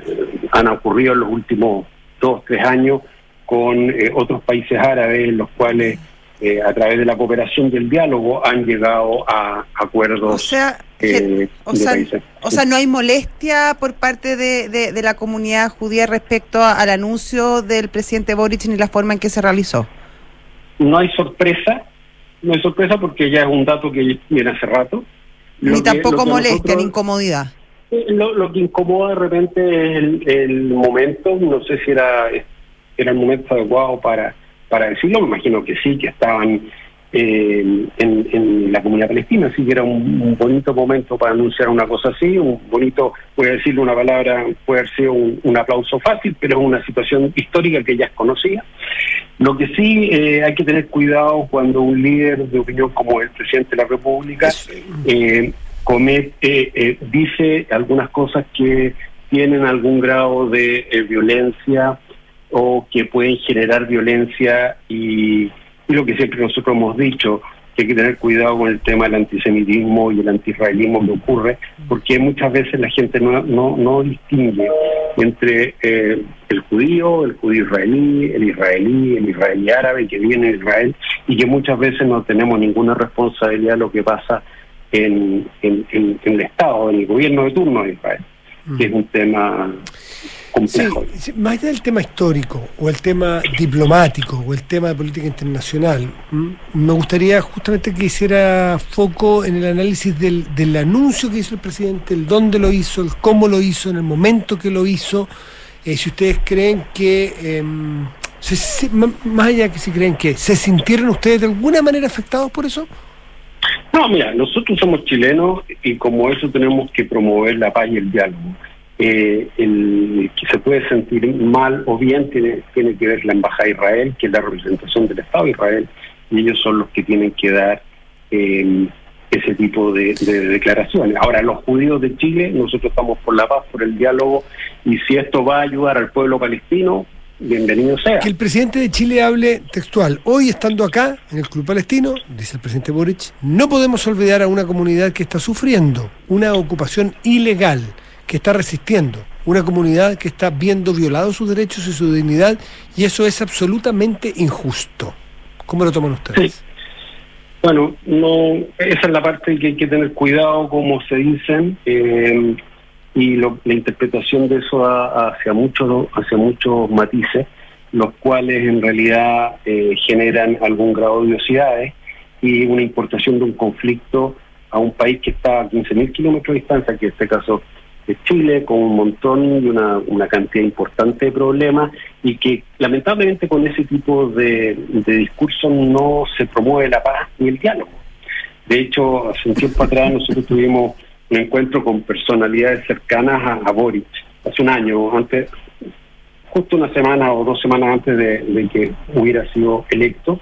Speaker 3: han ocurrido en los últimos dos, tres años con eh, otros países árabes, en los cuales eh, a través de la cooperación del diálogo han llegado a acuerdos.
Speaker 2: O sea, eh, o, sea no hay molestia por parte de, de, la comunidad judía respecto al anuncio del presidente Boric ni la forma en que se realizó.
Speaker 3: No hay sorpresa, no hay sorpresa porque ya es un dato que viene hace rato.
Speaker 2: Ni tampoco molestia ni incomodidad.
Speaker 3: Lo, que incomoda de repente es el, momento, no sé si era, era el momento adecuado para para decirlo, me imagino que sí, que estaban eh, en, la comunidad palestina, así que era un, bonito momento para anunciar una cosa así, un bonito, voy a decirle una palabra, puede haber sido un, aplauso fácil, pero es una situación histórica que ya es conocida. Lo que sí eh, hay que tener cuidado cuando un líder de opinión como el presidente de la República eh, comete, dice algunas cosas que tienen algún grado de violencia o que pueden generar violencia y, lo que siempre nosotros hemos dicho, que hay que tener cuidado con el tema del antisemitismo y el antiisraelismo que ocurre, porque muchas veces la gente no, no, no distingue entre eh, el judío, el judío israelí, el israelí, el israelí árabe que viene de Israel y que muchas veces no tenemos ninguna responsabilidad de lo que pasa en, en, en el Estado, en el gobierno de turno de Israel, que es un tema
Speaker 1: Sí, más allá del tema histórico o el tema diplomático o el tema de política internacional, me gustaría justamente que hiciera foco en el análisis del, del anuncio que hizo el presidente, el dónde lo hizo, el cómo lo hizo, en el momento que lo hizo, eh, si ustedes creen que, em, más allá que si creen que, ¿se sintieron ustedes de alguna manera afectados por eso?
Speaker 3: No, mira, nosotros somos chilenos y como eso tenemos que promover la paz y el diálogo eh, el que se puede sentir mal o bien tiene, tiene que ver la Embajada de Israel, que es la representación del Estado de Israel, y ellos son los que tienen que dar eh, ese tipo de, declaraciones. Ahora, los judíos de Chile, nosotros estamos por la paz, por el diálogo, y si esto va a ayudar al pueblo palestino, bienvenido sea.
Speaker 1: Que el presidente de Chile hable textual. Hoy, estando acá, en el Club Palestino, dice el presidente Boric, no podemos olvidar a una comunidad que está sufriendo una ocupación ilegal que está resistiendo, una comunidad que está viendo violados sus derechos y su dignidad, y eso es absolutamente injusto. ¿Cómo lo toman ustedes?
Speaker 3: Bueno, no, esa es la parte que hay que tener cuidado, como se dicen, eh, y la interpretación de eso hacia muchos hacia muchos matices, los cuales en realidad eh, generan algún grado de odiosidades y una importación de un conflicto a un país que está a 15.000 kilómetros de distancia, que en este caso de Chile con un montón y una, una cantidad importante de problemas y que lamentablemente con ese tipo de, de discursos no se promueve la paz ni el diálogo. De hecho, hace un tiempo atrás nosotros tuvimos un encuentro con personalidades cercanas a, a Boric, hace un año, antes, justo una semana o dos semanas antes de, de que hubiera sido electo,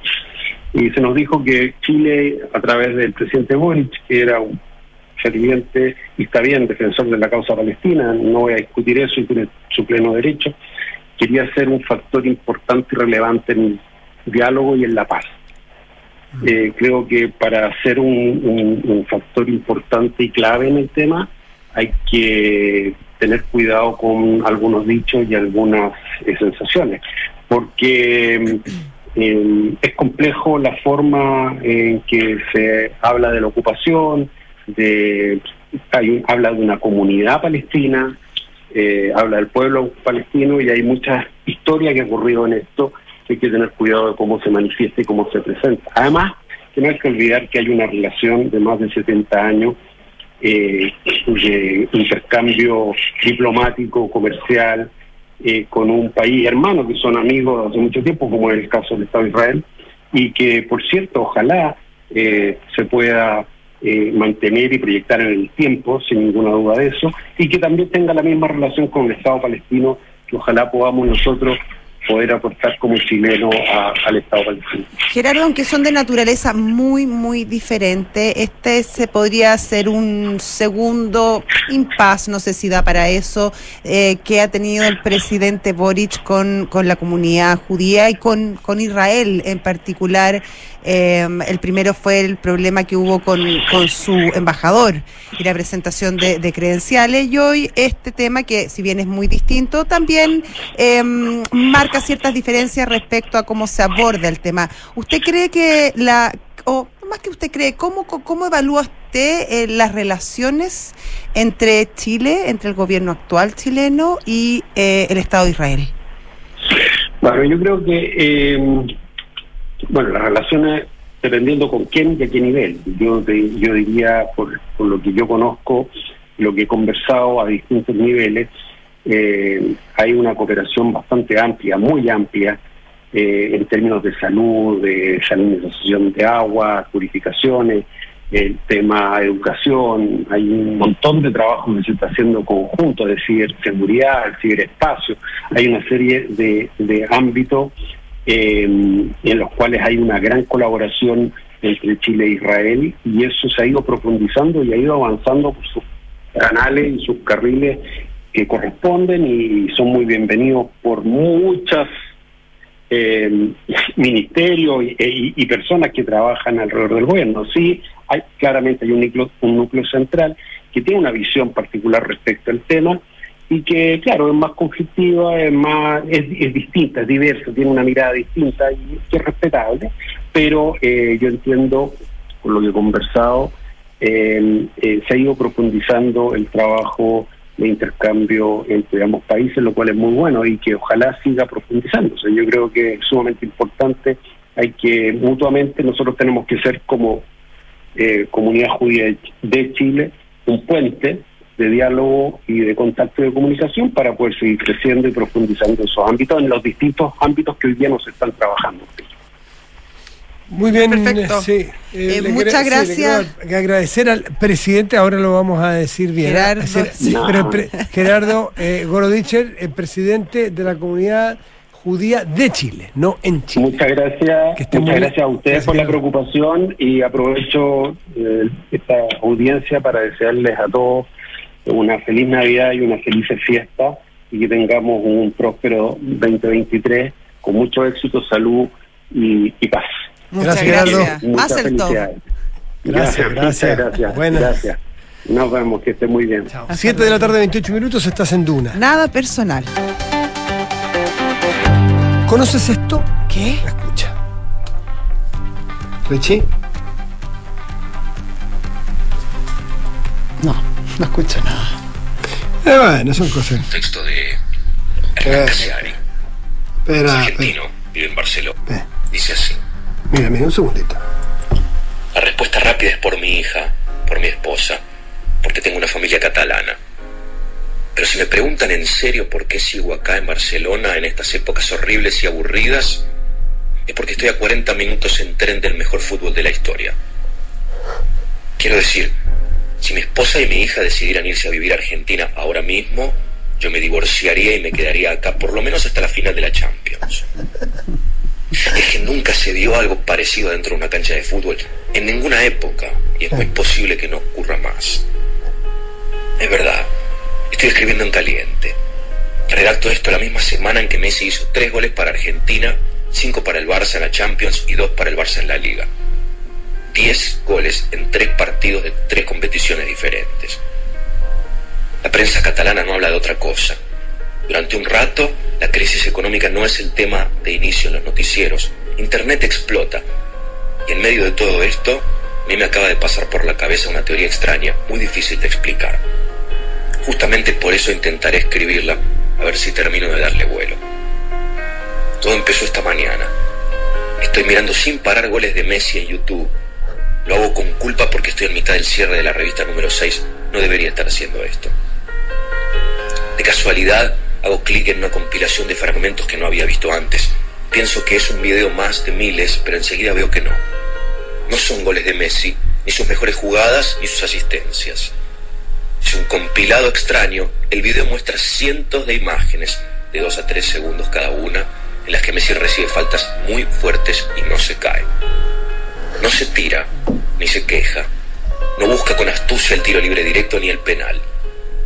Speaker 3: y se nos dijo que Chile, a través del presidente Boric, que era un ferviente y está bien defensor de la causa palestina, no voy a discutir eso y tiene su pleno derecho, quería ser un factor importante y relevante en el diálogo y en la paz. Eh, creo que para ser un, factor importante y clave en el tema hay que tener cuidado con algunos dichos y algunas eh, sensaciones, porque eh, es complejo la forma en que se habla de la ocupación, de hay, habla de una comunidad palestina, eh, habla del pueblo palestino y hay mucha historia que ha ocurrido en esto hay que tener cuidado de cómo se manifiesta y cómo se presenta. Además, que no hay que olvidar que hay una relación de más de 70 años eh, de intercambio diplomático, comercial, eh, con un país hermano que son amigos hace mucho tiempo, como es el caso del Estado de Israel, y que, por cierto, ojalá eh, se pueda eh, mantener y proyectar en el tiempo, sin ninguna duda de eso, y que también tenga la misma relación con el Estado palestino, que ojalá podamos nosotros poder aportar como chileno al Estado palestino.
Speaker 2: Gerardo, aunque son de naturaleza muy, muy diferente, este se podría ser un segundo impas, no sé si da para eso, eh, que ha tenido el presidente Boric con, con la comunidad judía y con, con Israel en particular. Eh, el primero fue el problema que hubo con, con su embajador y la presentación de, de, credenciales. Y hoy este tema, que si bien es muy distinto, también eh, marca ciertas diferencias respecto a cómo se aborda el tema. ¿Usted cree que la, o más que usted cree, cómo, cómo evalúa usted eh, las relaciones entre Chile, entre el gobierno actual chileno y eh, el Estado de Israel?
Speaker 3: Bueno, yo creo que, eh, bueno, las relaciones dependiendo con quién y a qué nivel. Yo, yo diría, por, por lo que yo conozco, lo que he conversado a distintos niveles, eh, hay una cooperación bastante amplia, muy amplia, eh, en términos de salud, de salinización de agua, purificaciones, el tema educación, hay un montón de trabajo que se está haciendo conjunto de ciberseguridad, el ciberespacio, hay una serie de, de ámbitos eh, en los cuales hay una gran colaboración entre Chile e Israel y eso se ha ido profundizando y ha ido avanzando por sus canales y sus carriles que corresponden y son muy bienvenidos por muchas eh, ministerios y, y, personas que trabajan alrededor del gobierno. Sí, hay claramente hay un núcleo, un núcleo central que tiene una visión particular respecto al tema y que, claro, es más conflictiva, es más es, es distinta, es diversa, tiene una mirada distinta y es respetable, pero eh, yo entiendo, con lo que he conversado, eh, eh, se ha ido profundizando el trabajo de intercambio entre ambos países, lo cual es muy bueno y que ojalá siga profundizándose. Yo creo que es sumamente importante, hay que mutuamente, nosotros tenemos que ser como eh, comunidad judía de Chile un puente de diálogo y de contacto y de comunicación para poder seguir creciendo y profundizando esos ámbitos en los distintos ámbitos que hoy día nos están trabajando.
Speaker 1: Muy bien,
Speaker 2: Perfecto.
Speaker 1: sí.
Speaker 2: Eh, muchas gracias.
Speaker 1: Sí, agradecer al presidente, ahora lo vamos a decir bien.
Speaker 2: Gerardo,
Speaker 1: Hacer, sí, no. *laughs* pero pre, Gerardo eh, Gorodicher, el presidente de la comunidad judía de Chile, no en Chile.
Speaker 3: Muchas gracias, muchas gracias a ustedes gracias, por la preocupación y aprovecho eh, esta audiencia para desearles a todos una feliz Navidad y una feliz fiesta y que tengamos un próspero 2023 con mucho éxito, salud y, y paz.
Speaker 2: Muchas
Speaker 1: gracias,
Speaker 2: gracias. Más el todo.
Speaker 1: Gracias, gracias.
Speaker 3: Gracias. Buenas. gracias. Nos vemos, que esté muy bien.
Speaker 1: Chao. 7 de la tarde, 28 minutos, estás en Duna.
Speaker 2: Nada personal.
Speaker 1: ¿Conoces esto?
Speaker 2: ¿Qué?
Speaker 1: Escucha. Richie.
Speaker 2: No, no escucho nada.
Speaker 1: Eh, bueno, son cosas.
Speaker 4: Un texto de Hernán Casiari.
Speaker 1: Espera.
Speaker 4: argentino, vive en Barcelona. Eh. Dice así.
Speaker 1: Mira, mira, un segundito.
Speaker 4: La respuesta rápida es por mi hija, por mi esposa, porque tengo una familia catalana. Pero si me preguntan en serio por qué sigo acá en Barcelona en estas épocas horribles y aburridas, es porque estoy a 40 minutos en tren del mejor fútbol de la historia. Quiero decir, si mi esposa y mi hija decidieran irse a vivir a Argentina ahora mismo, yo me divorciaría y me quedaría acá por lo menos hasta la final de la Champions. Es que nunca se dio algo parecido dentro de una cancha de fútbol en ninguna época y es muy posible que no ocurra más. Es verdad, estoy escribiendo en caliente. Redacto esto la misma semana en que Messi hizo tres goles para Argentina, cinco para el Barça en la Champions y dos para el Barça en la Liga. Diez goles en tres partidos de tres competiciones diferentes. La prensa catalana no habla de otra cosa. Durante un rato, la crisis económica no es el tema de inicio en los noticieros. Internet explota. Y en medio de todo esto, a mí me acaba de pasar por la cabeza una teoría extraña, muy difícil de explicar. Justamente por eso intentaré escribirla, a ver si termino de darle vuelo. Todo empezó esta mañana. Estoy mirando sin parar goles de Messi en YouTube. Lo hago con culpa porque estoy en mitad del cierre de la revista número 6. No debería estar haciendo esto. De casualidad, hago clic en una compilación de fragmentos que no había visto antes. Pienso que es un video más de miles, pero enseguida veo que no. no son goles de Messi, ni sus mejores jugadas, ni sus asistencias. Es un compilado extraño. El video muestra cientos de imágenes de 2 a 3 segundos cada una, en las que Messi recibe faltas muy fuertes y no se cae. No se tira, ni se queja. No busca con astucia el tiro libre directo ni el penal.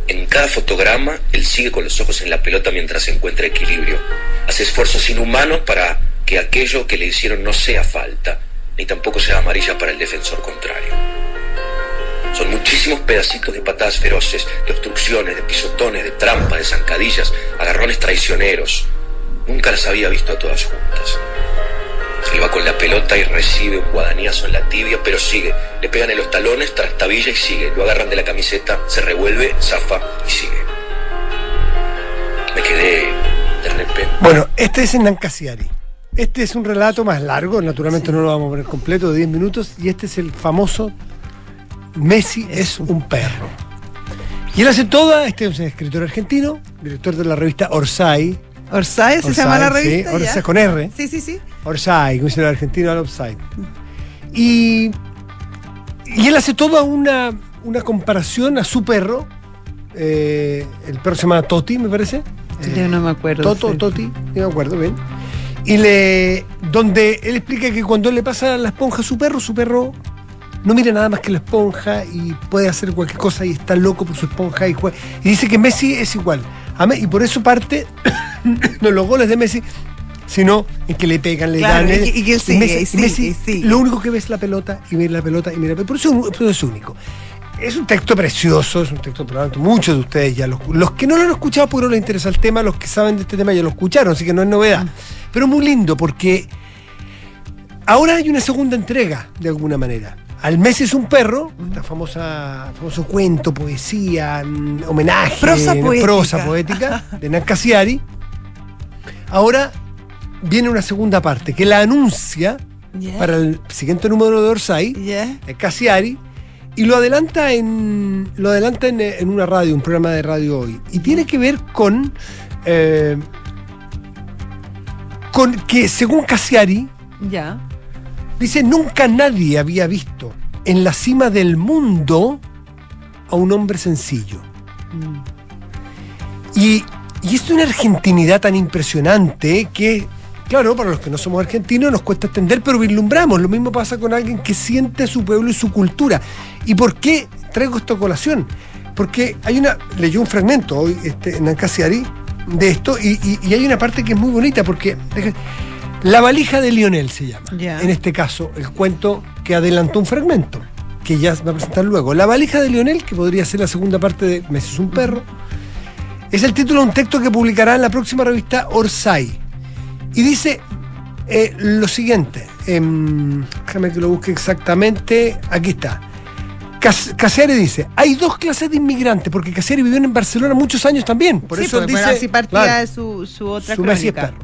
Speaker 4: En cada fotograma, él sigue con los ojos en la pelota mientras encuentra equilibrio. Hace esfuerzos inhumanos para que aquello que le hicieron no sea falta, ni tampoco sea amarilla para el defensor contrario. Son muchísimos pedacitos de patadas feroces, de obstrucciones, de pisotones, de trampas, de zancadillas, agarrones traicioneros. Nunca las había visto a todas juntas. Él va con la pelota y recibe un guadañazo en la tibia, pero sigue. Le pegan en los talones, trastabilla y sigue. Lo agarran de la camiseta, se revuelve, zafa y sigue. Me quedé de repente.
Speaker 1: Bueno, este es en Casiari. Este es un relato más largo, naturalmente no lo vamos a poner completo, de 10 minutos, y este es el famoso Messi es un perro. Y él hace toda, este es un escritor argentino, director de la revista Orsay.
Speaker 2: Orsay se llama la revista.
Speaker 1: Sí,
Speaker 2: ya?
Speaker 1: Orsay con R.
Speaker 2: Sí, sí, sí.
Speaker 1: Orsay, como dice el argentino al Orsay. Y, y él hace toda una, una comparación a su perro. eh, el perro se llama Toti, me parece.
Speaker 2: Yo no me acuerdo.
Speaker 1: Toto,
Speaker 2: sí.
Speaker 1: Toti, no me acuerdo bien. Y le. donde él explica que cuando le pasa la esponja a su perro, su perro no mira nada más que la esponja y puede hacer cualquier cosa y está loco por su esponja y juega. Y dice que Messi es igual. A Me- y por eso parte *coughs* los goles de Messi, sino en que le pegan, le
Speaker 2: Claro,
Speaker 1: dan.
Speaker 2: y que- y que sigue,
Speaker 1: Messi,
Speaker 2: y
Speaker 1: Messi
Speaker 2: y sigue.
Speaker 1: lo único que ve es la pelota y mira la pelota y mira. Por eso, por eso es único. Es un texto precioso, es un texto probablemente muchos de ustedes ya lo Los que no lo han escuchado porque no les interesa el tema, los que saben de este tema ya lo escucharon, así que no es novedad. Pero muy lindo porque ahora hay una segunda entrega, de alguna manera. Al Messi es un perro, esta famosa famoso cuento, poesía, mm, homenaje,
Speaker 2: Prosa poética.
Speaker 1: prosa poética de Nan Cassiari. Ahora viene una segunda parte que la anuncia para el siguiente número de Orsay,
Speaker 2: Ya.
Speaker 1: eh, Cassiari, y lo adelanta en lo adelanta en, en una radio, un programa de radio hoy. Y tiene que ver con eh, con que según Cassiari
Speaker 2: Ya.
Speaker 1: dice nunca nadie había visto en la cima del mundo a un hombre sencillo.
Speaker 2: Mm.
Speaker 1: Y, y esto es una argentinidad tan impresionante que, claro, para los que no somos argentinos nos cuesta entender, pero vislumbramos. Lo mismo pasa con alguien que siente su pueblo y su cultura. ¿Y por qué traigo esta colación? Porque hay una. Leyó un fragmento hoy este, en Ancasiari de esto y, y- y hay una parte que es muy bonita porque. La valija de Lionel se llama. En este caso, el cuento que adelantó un fragmento, que ya va a presentar luego. La valija de Lionel, que podría ser la segunda parte de Messi es un perro, es el título de un texto que publicará en la próxima revista Orsay. Y dice eh, lo siguiente. em, déjame que lo busque exactamente. Aquí está. Cas- Casiari dice, hay dos clases de inmigrantes, porque Casiari vivió en Barcelona muchos años también. Por
Speaker 2: Sí,
Speaker 1: eso
Speaker 2: pues,
Speaker 1: dice...
Speaker 2: bueno, así partía
Speaker 1: claro,
Speaker 2: su, su otra
Speaker 1: su
Speaker 2: crónica.
Speaker 1: perro.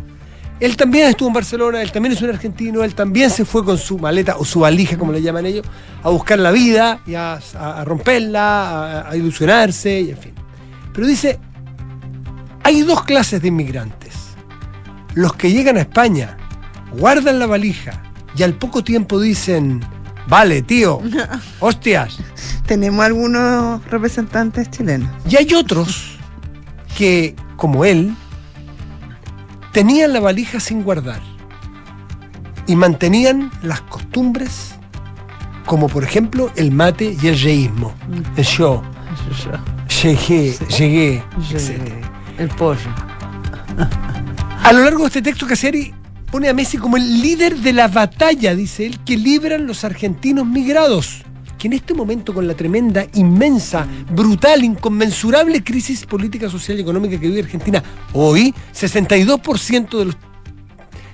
Speaker 1: Él también estuvo en Barcelona, él también es un argentino, él también se fue con su maleta o su valija, como le llaman ellos, a buscar la vida y a, a- a romperla, a, a ilusionarse y en fin. Pero dice, hay dos clases de inmigrantes. Los que llegan a España, guardan la valija y al poco tiempo dicen, vale, tío, *laughs* hostias.
Speaker 2: Tenemos algunos representantes chilenos.
Speaker 1: Y hay otros que, como él, tenían la valija sin guardar y mantenían las costumbres, como por ejemplo el mate y el reísmo. El yo, llegué, llegué, etc.
Speaker 2: El pollo.
Speaker 1: A lo largo de este texto, Cassiari pone a Messi como el líder de la batalla, dice él, que libran los argentinos migrados. Que en este momento, con la tremenda, inmensa, brutal, inconmensurable crisis política, social y económica que vive Argentina hoy, 62% de los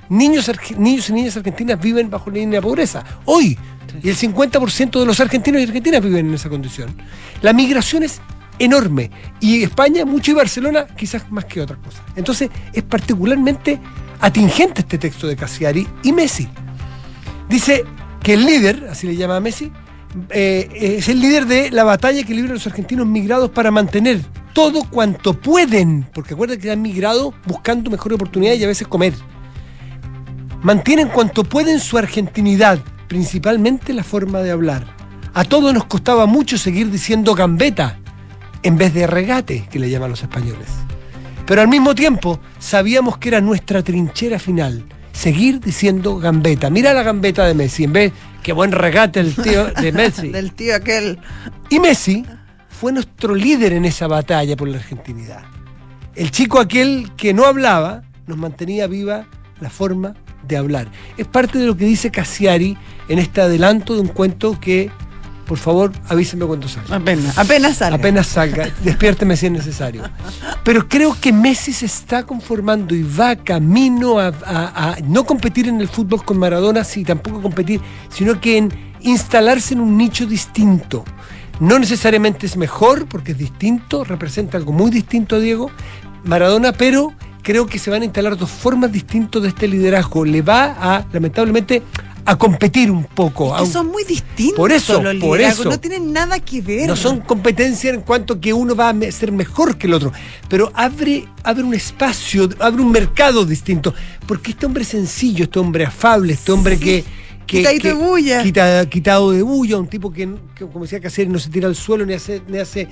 Speaker 1: niños, niños y niñas argentinas viven bajo la línea de pobreza. Hoy. Y el 50% de los argentinos y argentinas viven en esa condición. La migración es enorme. Y España, mucho y Barcelona, quizás más que otra cosa. Entonces, es particularmente atingente este texto de Cassiari y Messi. Dice que el líder, así le llama a Messi, eh, es el líder de la batalla que libran los argentinos migrados para mantener todo cuanto pueden, porque acuérdense que han migrado buscando mejor oportunidad y a veces comer. Mantienen cuanto pueden su argentinidad, principalmente la forma de hablar. A todos nos costaba mucho seguir diciendo gambeta en vez de regate, que le llaman los españoles. Pero al mismo tiempo sabíamos que era nuestra trinchera final, seguir diciendo gambeta. Mira la gambeta de Messi, en vez que buen regate el tío *laughs* de Messi.
Speaker 2: Del tío aquel.
Speaker 1: Y Messi fue nuestro líder en esa batalla por la argentinidad. El chico aquel que no hablaba nos mantenía viva la forma de hablar. Es parte de lo que dice Cassiari en este adelanto de un cuento que, por favor, avísenme cuando salga.
Speaker 2: Apenas, apenas salga.
Speaker 1: Apenas salga, *laughs* despiérteme si es necesario. Pero creo que Messi se está conformando y va camino a, a- a no competir en el fútbol con Maradona, sí, tampoco competir, sino que en instalarse en un nicho distinto. No necesariamente es mejor, porque es distinto, representa algo muy distinto a Diego Maradona, pero creo que se van a instalar dos formas distintas de este liderazgo. Le va a, lamentablemente, a competir un poco.
Speaker 2: Que son muy distintos
Speaker 1: Por eso,
Speaker 2: los
Speaker 1: por eso.
Speaker 2: no tienen nada que ver.
Speaker 1: No son competencias en cuanto que uno va a ser mejor que el otro, pero abre, abre un espacio, abre un mercado distinto. Porque este hombre sencillo, este hombre afable, este hombre que. Que
Speaker 2: Quitadito
Speaker 1: que-
Speaker 2: de bulla.
Speaker 1: quita- quitado de bulla, un tipo que, que, como decía Caceres, no se tira al suelo ni hace. Ni hace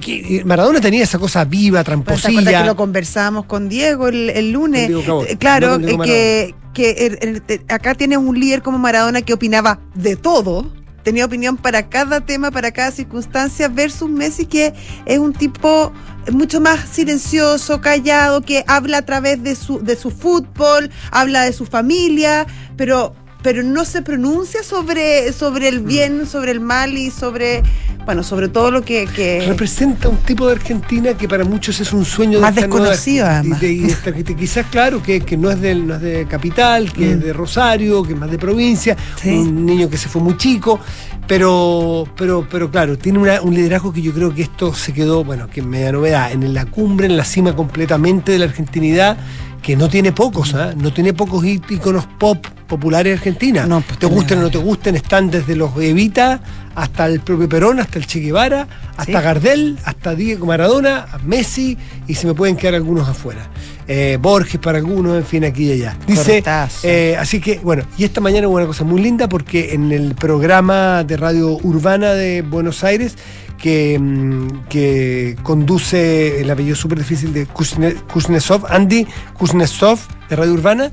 Speaker 1: que- Maradona tenía esa cosa viva,
Speaker 2: ¿Te acuerdas
Speaker 1: tramposilla.
Speaker 2: que lo conversábamos con Diego el, el lunes?
Speaker 1: Diego no
Speaker 2: claro, que, que acá tienes un líder como Maradona que opinaba de todo. Tenía opinión para cada tema, para cada circunstancia, versus Messi, que es un tipo mucho más silencioso, callado, que habla a través de su, de su fútbol, habla de su familia, pero, pero no se pronuncia sobre, sobre el bien, sobre el mal y sobre, bueno, sobre todo lo que... que
Speaker 1: representa un tipo de Argentina que para muchos es un sueño
Speaker 2: Más
Speaker 1: de
Speaker 2: desconocido, además.
Speaker 1: y de- de gente quizás claro que, que no es del no es de capital que es
Speaker 2: Mm.
Speaker 1: de Rosario que es más de provincia
Speaker 2: Sí.
Speaker 1: un niño que se fue muy chico pero pero pero claro tiene una- un liderazgo que yo creo que esto se quedó bueno que media novedad en la cumbre en la cima completamente de la argentinidad que no tiene pocos, ¿ah? no tiene pocos íconos pop populares de Argentina.
Speaker 2: No, pues
Speaker 1: te gusten o no te gusten, están desde los Evita hasta el propio Perón, hasta el Che Guevara, hasta
Speaker 2: Sí.
Speaker 1: Gardel, hasta Diego Maradona, a Messi, y se me pueden quedar algunos afuera. Eh, Borges para algunos, en fin, aquí y allá. Dice, eh, así que, bueno, y esta mañana hubo una cosa muy linda porque en el programa de radio urbana de Buenos Aires, que, mm, que conduce el apellido súper difícil de Kuzne- Kuznetsov, Andy Kuznetsov de Radio Urbana,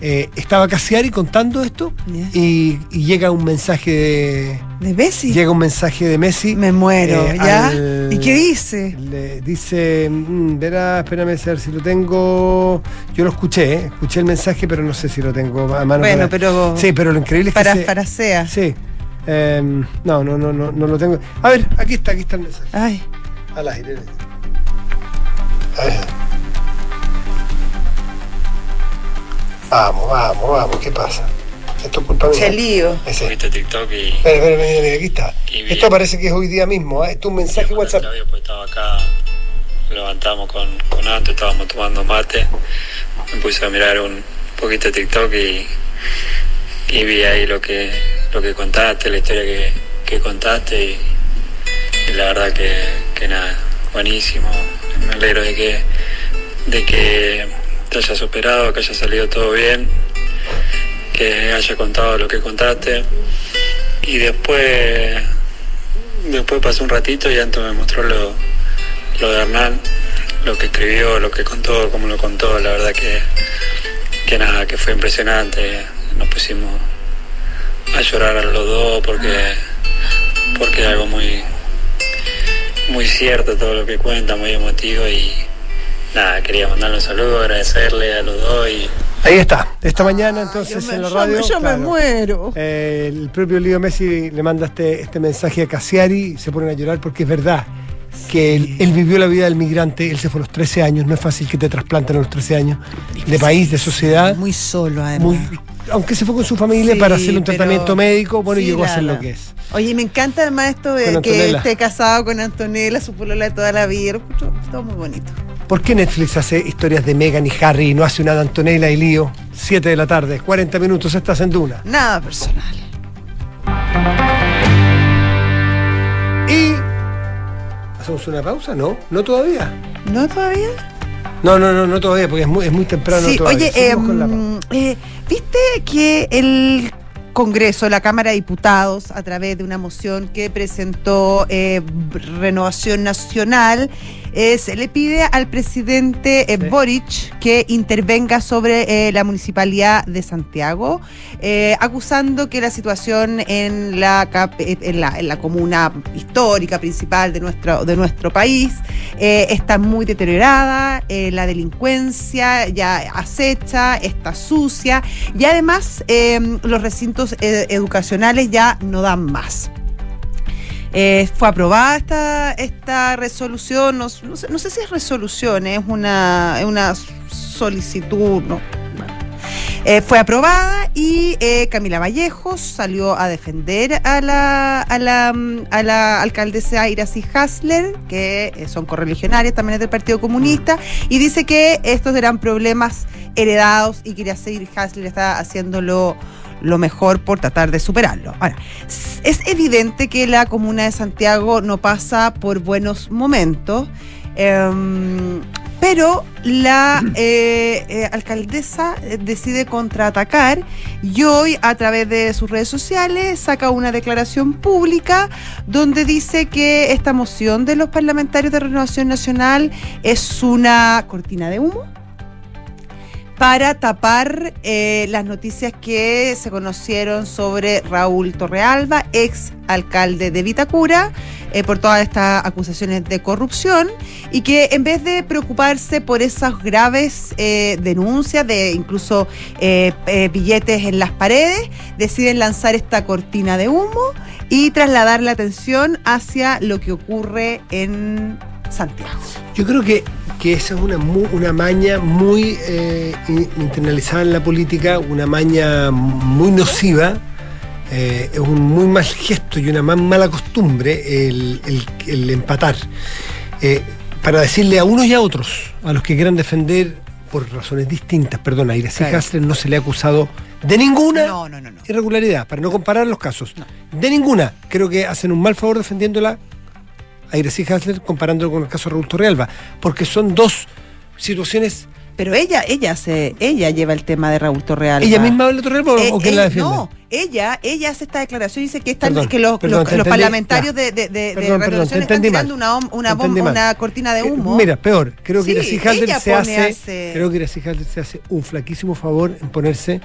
Speaker 1: eh, estaba Casiari contando esto y, y llega un mensaje de,
Speaker 2: ¿De Messi?
Speaker 1: llega un mensaje de Messi.
Speaker 2: Me muero,
Speaker 1: eh,
Speaker 2: ¿ya?
Speaker 1: al-
Speaker 2: ¿Y qué dice?
Speaker 1: le dice, mm, verá, espérame a ver si lo tengo. Yo lo escuché, ¿eh? escuché el mensaje, pero no sé si lo tengo a mano.
Speaker 2: Bueno,
Speaker 1: para-
Speaker 2: pero
Speaker 1: Sí, pero lo increíble es que.
Speaker 2: para
Speaker 1: se-
Speaker 2: farasea.
Speaker 1: Sí. Em, no, no, no, no, no lo tengo. A ver, aquí está, aquí está el mensaje.
Speaker 2: Ay,
Speaker 1: Al aire. A ver. Vamos, vamos, vamos, ¿qué pasa? Esto es culpa mía.
Speaker 2: chelío.
Speaker 1: Ese.
Speaker 5: Subiste TikTok y.
Speaker 1: Espera, espera, mira, mira, aquí está. Esto parece que es hoy día mismo, ¿eh? Esto es un mensaje WhatsApp.
Speaker 5: Claudio, pues estaba acá, levantamos con, con Anto, estábamos tomando mate. Me puse a mirar un poquito de TikTok y, y vi ahí lo que, lo que contaste, la historia que, que contaste. Y, la verdad que, que nada, buenísimo. Me alegro de que, de que te hayas superado, que haya salido todo bien, que haya contado lo que contaste. Y después Después pasó un ratito y Anto me mostró lo, lo de Hernán, lo que escribió, lo que contó, cómo lo contó. La verdad que, que nada, que fue impresionante. Nos pusimos a llorar a los dos porque, porque es algo muy, muy cierto todo lo que cuenta, muy emotivo y nada, quería mandarle un saludo, agradecerle a los dos y
Speaker 1: Ahí está. Esta mañana entonces
Speaker 2: Yo me-
Speaker 1: en la
Speaker 2: yo
Speaker 1: radio.
Speaker 2: me- yo me muero.
Speaker 1: eh, el propio Leo Messi le manda este, este mensaje a Cassiari y se ponen a llorar porque es verdad que él, él vivió la vida del migrante, él se fue a los 13 años, no es fácil que te trasplanten a los 13 años, de país, de sociedad.
Speaker 2: Muy solo, además.
Speaker 1: muy- aunque se fue con su familia
Speaker 2: Sí,
Speaker 1: para hacer un tratamiento médico, bueno,
Speaker 2: Sí,
Speaker 1: llegó a ser lo que es.
Speaker 2: Oye, me encanta además esto de
Speaker 1: Con
Speaker 2: que
Speaker 1: Antonella.
Speaker 2: esté casado con Antonella, su polola de toda la vida. Todo muy bonito.
Speaker 1: ¿Por qué Netflix hace historias de Meghan y Harry y no hace una de Antonella y Lío? 7 de la tarde, 40 minutos, estás en Duna.
Speaker 2: Nada personal.
Speaker 1: Y. ¿Hacemos una pausa? No, no todavía.
Speaker 2: ¿No todavía?
Speaker 1: No, no, no, no todavía, porque es muy, es muy temprano
Speaker 2: sí,
Speaker 1: todavía.
Speaker 2: oye, em, eh, ¿viste que el Congreso, la Cámara de Diputados, a través de una moción que presentó eh, Renovación Nacional, eh, se le pide al presidente eh,
Speaker 1: Sí.
Speaker 2: Boric que intervenga sobre eh, la municipalidad de Santiago, acusando que la situación en la, cap- en la, en la comuna histórica principal de nuestro, de nuestro país está muy deteriorada, la delincuencia ya acecha, está sucia y además los recintos educacionales ya no dan más. Eh, fue aprobada esta, esta resolución, no, no sé, si es resolución, es una, una solicitud, no. Eh, fue aprobada y eh, Camila Vallejos salió a defender a la, a la, a la alcaldesa Iracy Hasler, que eh, son correligionarias, también es del Partido Comunista, y dice que estos eran problemas heredados y que Iracy Hasler está haciéndolo lo mejor por tratar de superarlo. Ahora, es evidente que la comuna de Santiago no pasa por buenos momentos, em, pero la *clears throat* eh, eh, alcaldesa decide contraatacar y hoy a través de sus redes sociales saca una declaración pública donde dice que esta moción de los parlamentarios de Renovación Nacional es una cortina de humo para tapar eh, las noticias que se conocieron sobre Raúl Torrealba, ex alcalde de Vitacura, eh, por todas estas acusaciones de corrupción, y que en vez de preocuparse por esas graves eh, denuncias, de incluso billetes en las paredes, deciden lanzar esta cortina de humo y trasladar la atención hacia lo que ocurre en Santiago.
Speaker 1: Yo creo que, que esa es una, una maña muy eh, in- internalizada en la política, una maña muy nociva, eh, es un muy mal gesto y una más mala costumbre el, el- el empatar. Eh, para decirle a unos y a otros, a los que quieran defender por razones distintas, perdón, a Iracy
Speaker 2: Claro.
Speaker 1: Hasler no se le ha acusado de ninguna
Speaker 2: No, no, no, no.
Speaker 1: irregularidad, para no comparar los casos. De ninguna. Creo que hacen un mal favor defendiéndola a Iracy Hasler comparándolo con el caso de Raúl Torrealba, porque son dos situaciones.
Speaker 2: Pero ella, ella se, ella lleva el tema de Raúl Torrealba.
Speaker 1: ¿Ella misma habla de Torrealba o-
Speaker 2: Eh,
Speaker 1: o quién
Speaker 2: eh,
Speaker 1: la defiende?
Speaker 2: No, ella, ella hace esta declaración y dice que, están,
Speaker 1: Perdón,
Speaker 2: que los,
Speaker 1: perdón,
Speaker 2: los-
Speaker 1: te
Speaker 2: los
Speaker 1: entendí,
Speaker 2: parlamentarios
Speaker 1: ya.
Speaker 2: de, de, de,
Speaker 1: Perdón, perdón, te
Speaker 2: están
Speaker 1: mal.
Speaker 2: tirando una, una, bomba, una cortina de
Speaker 1: Eh,
Speaker 2: humo.
Speaker 1: mira, peor. Creo que
Speaker 2: Sí,
Speaker 1: Hasler se hace,
Speaker 2: hace-
Speaker 1: creo que Hasler se hace un flaquísimo favor en ponerse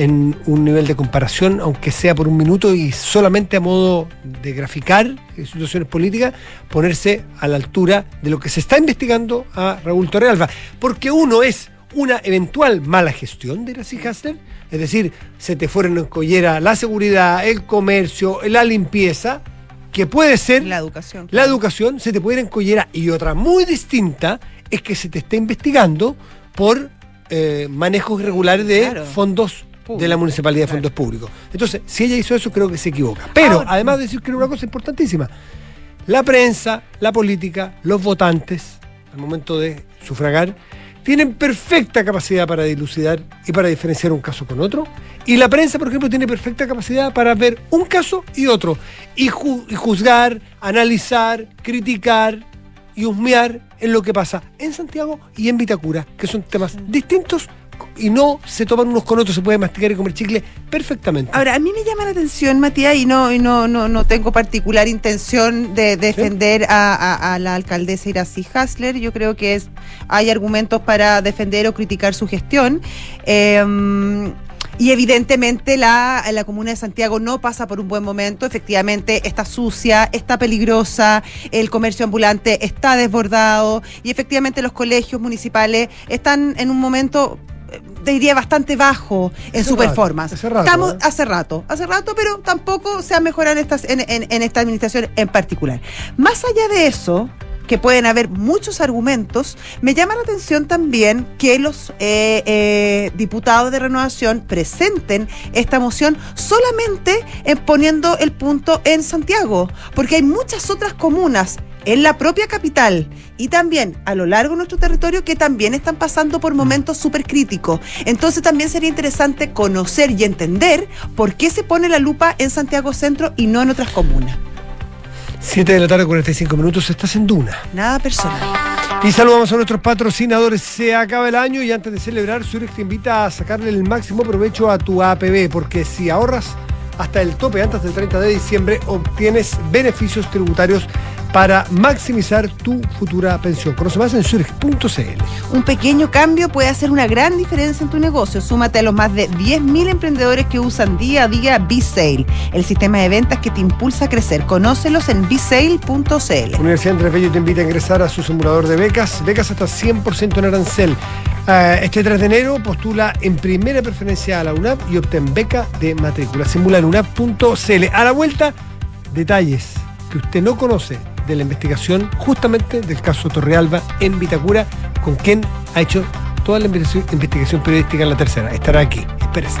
Speaker 1: en un nivel de comparación, aunque sea por un minuto y solamente a modo de graficar situaciones políticas, ponerse a la altura de lo que se está investigando a Raúl Torrealba. Porque uno es una eventual mala gestión de Iracy Hasler, es decir, se te fueron en collera la seguridad, el comercio, la limpieza, que puede ser
Speaker 2: La educación.
Speaker 1: la educación se te puede ir en collera y otra muy distinta es que se te esté investigando por eh, manejos irregulares de
Speaker 2: Claro.
Speaker 1: fondos de la municipalidad de
Speaker 2: claro.
Speaker 1: fondos públicos. Entonces, si ella hizo eso, creo que se equivoca. Pero,
Speaker 2: Ahora-
Speaker 1: además de decir que era una cosa importantísima, la prensa, la política, los votantes, al momento de sufragar, tienen perfecta capacidad para dilucidar y para diferenciar un caso con otro. Y la prensa, por ejemplo, tiene perfecta capacidad para ver un caso y otro. Y, ju- y juzgar, analizar, criticar y husmear en lo que pasa en Santiago y en Vitacura, que son temas distintos y no se toman unos con otros, se puede masticar y comer chicle perfectamente.
Speaker 2: Ahora, a mí me llama la atención, Matías, y no, y no, no, no tengo particular intención de defender a, a- a la alcaldesa Iracy Hasler. Yo creo que es, hay argumentos para defender o criticar su gestión. Eh, y evidentemente la, la comuna de Santiago no pasa por un buen momento, efectivamente está sucia, está peligrosa, el comercio ambulante está desbordado y efectivamente los colegios municipales están en un momento, te diría, bastante bajo en
Speaker 1: Hace
Speaker 2: su
Speaker 1: rato,
Speaker 2: performance.
Speaker 1: hace rato,
Speaker 2: Estamos
Speaker 1: ¿eh?
Speaker 2: hace rato, hace rato, pero tampoco se ha mejorado en, estas, en, en- en esta administración en particular. Más allá de eso, que pueden haber muchos argumentos, me llama la atención también que los eh, eh, diputados de renovación presenten esta moción solamente en poniendo el punto en Santiago, porque hay muchas otras comunas en la propia capital y también a lo largo de nuestro territorio que también están pasando por momentos súper críticos. Entonces también sería interesante conocer y entender por qué se pone la lupa en Santiago Centro y no en otras comunas.
Speaker 1: 7 de la tarde, 45 minutos, estás en Duna.
Speaker 2: Nada personal.
Speaker 1: Y saludamos a nuestros patrocinadores. Se acaba el año y antes de celebrar, Zurich te invita a sacarle el máximo provecho a tu APB, porque si ahorras hasta el tope antes del 30 de diciembre, obtienes beneficios tributarios para maximizar tu futura pensión. Conoce más en zurich.cl.
Speaker 2: Un pequeño cambio puede hacer una gran diferencia en tu negocio. Súmate a los más de 10.000 emprendedores que usan día a día B-Sale, el sistema de ventas que te impulsa a crecer. Conócelos en bsale.cl.
Speaker 1: Universidad Andrés Bello te invita a ingresar a su simulador de becas, becas hasta 100% en arancel. Uh, este 3 de enero postula en primera preferencia a la UNAP y obtén beca de matrícula. Simula en unap.cl. A la vuelta, detalles que usted no conoce de la investigación justamente del caso Torrealba en Vitacura, con quien ha hecho toda la investigación periodística en la tercera. Estará aquí. Espérese.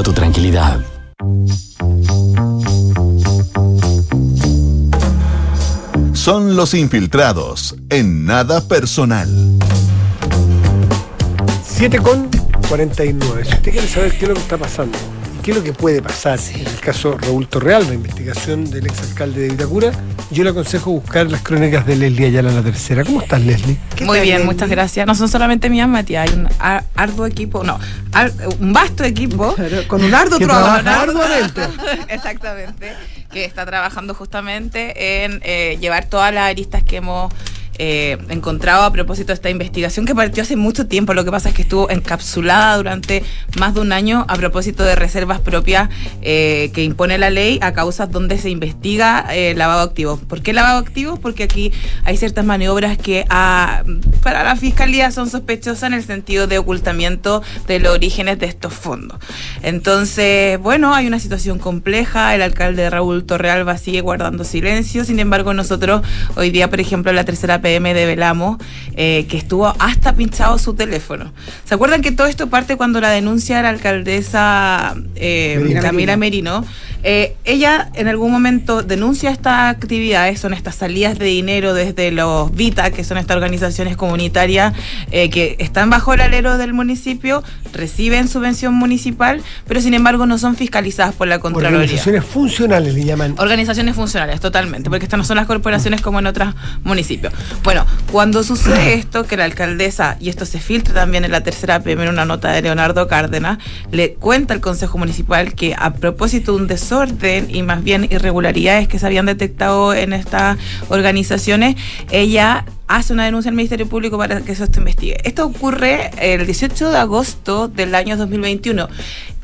Speaker 6: tu tranquilidad.
Speaker 7: Son los infiltrados en nada personal.
Speaker 1: 7 con 49. Si usted quiere saber qué es lo que está pasando qué es lo que puede pasar en el caso Raúl Torreal, la investigación del exalcalde de Vitacura, yo le aconsejo buscar las crónicas de Leslie Ayala en la tercera. ¿Cómo estás, Leslie?
Speaker 8: Muy bien, muchas gracias. No son solamente mías, Matías, hay un ar- arduo equipo, no, ar- un vasto equipo. *laughs*
Speaker 2: con un arduo trabajo. arduamente. *laughs*
Speaker 8: Exactamente, que está trabajando justamente en eh, llevar todas las aristas que hemos eh, encontrado a propósito de esta investigación que partió hace mucho tiempo. Lo que pasa es que estuvo encapsulada durante más de un año a propósito de reservas propias eh, que impone la ley a causas donde se investiga eh, lavado de activos. ¿Por qué lavado de activos? Porque aquí hay ciertas maniobras que ah, para la fiscalía son sospechosas en el sentido de ocultamiento de los orígenes de estos fondos. Entonces, bueno, hay una situación compleja. El alcalde Raúl Torrealba sigue guardando silencio. Sin embargo, nosotros hoy día, por ejemplo, la tercera PM develamos eh, que estuvo hasta pinchado su teléfono. ¿Se acuerdan que todo esto parte cuando la denuncia la alcaldesa eh. Camila Merino? Eh, ella en algún momento denuncia estas actividades, son estas salidas de dinero desde los VITA, que son estas organizaciones comunitarias eh, que están bajo el alero del municipio, reciben subvención municipal, pero sin embargo no son fiscalizadas por la Contraloría.
Speaker 1: Organizaciones funcionales le llaman.
Speaker 8: Organizaciones funcionales, totalmente, porque estas no son las corporaciones como en otros municipios. Bueno, cuando sucede *clears throat* esto, que la alcaldesa, y esto se filtra también en la tercera PM en una nota de Leonardo Cárdenas, le cuenta al Consejo Municipal que a propósito de un desorden y más bien irregularidades que se habían detectado en estas organizaciones, ella hace una denuncia al Ministerio Público para que eso se investigue. Esto ocurre el 18 de agosto del año 2021.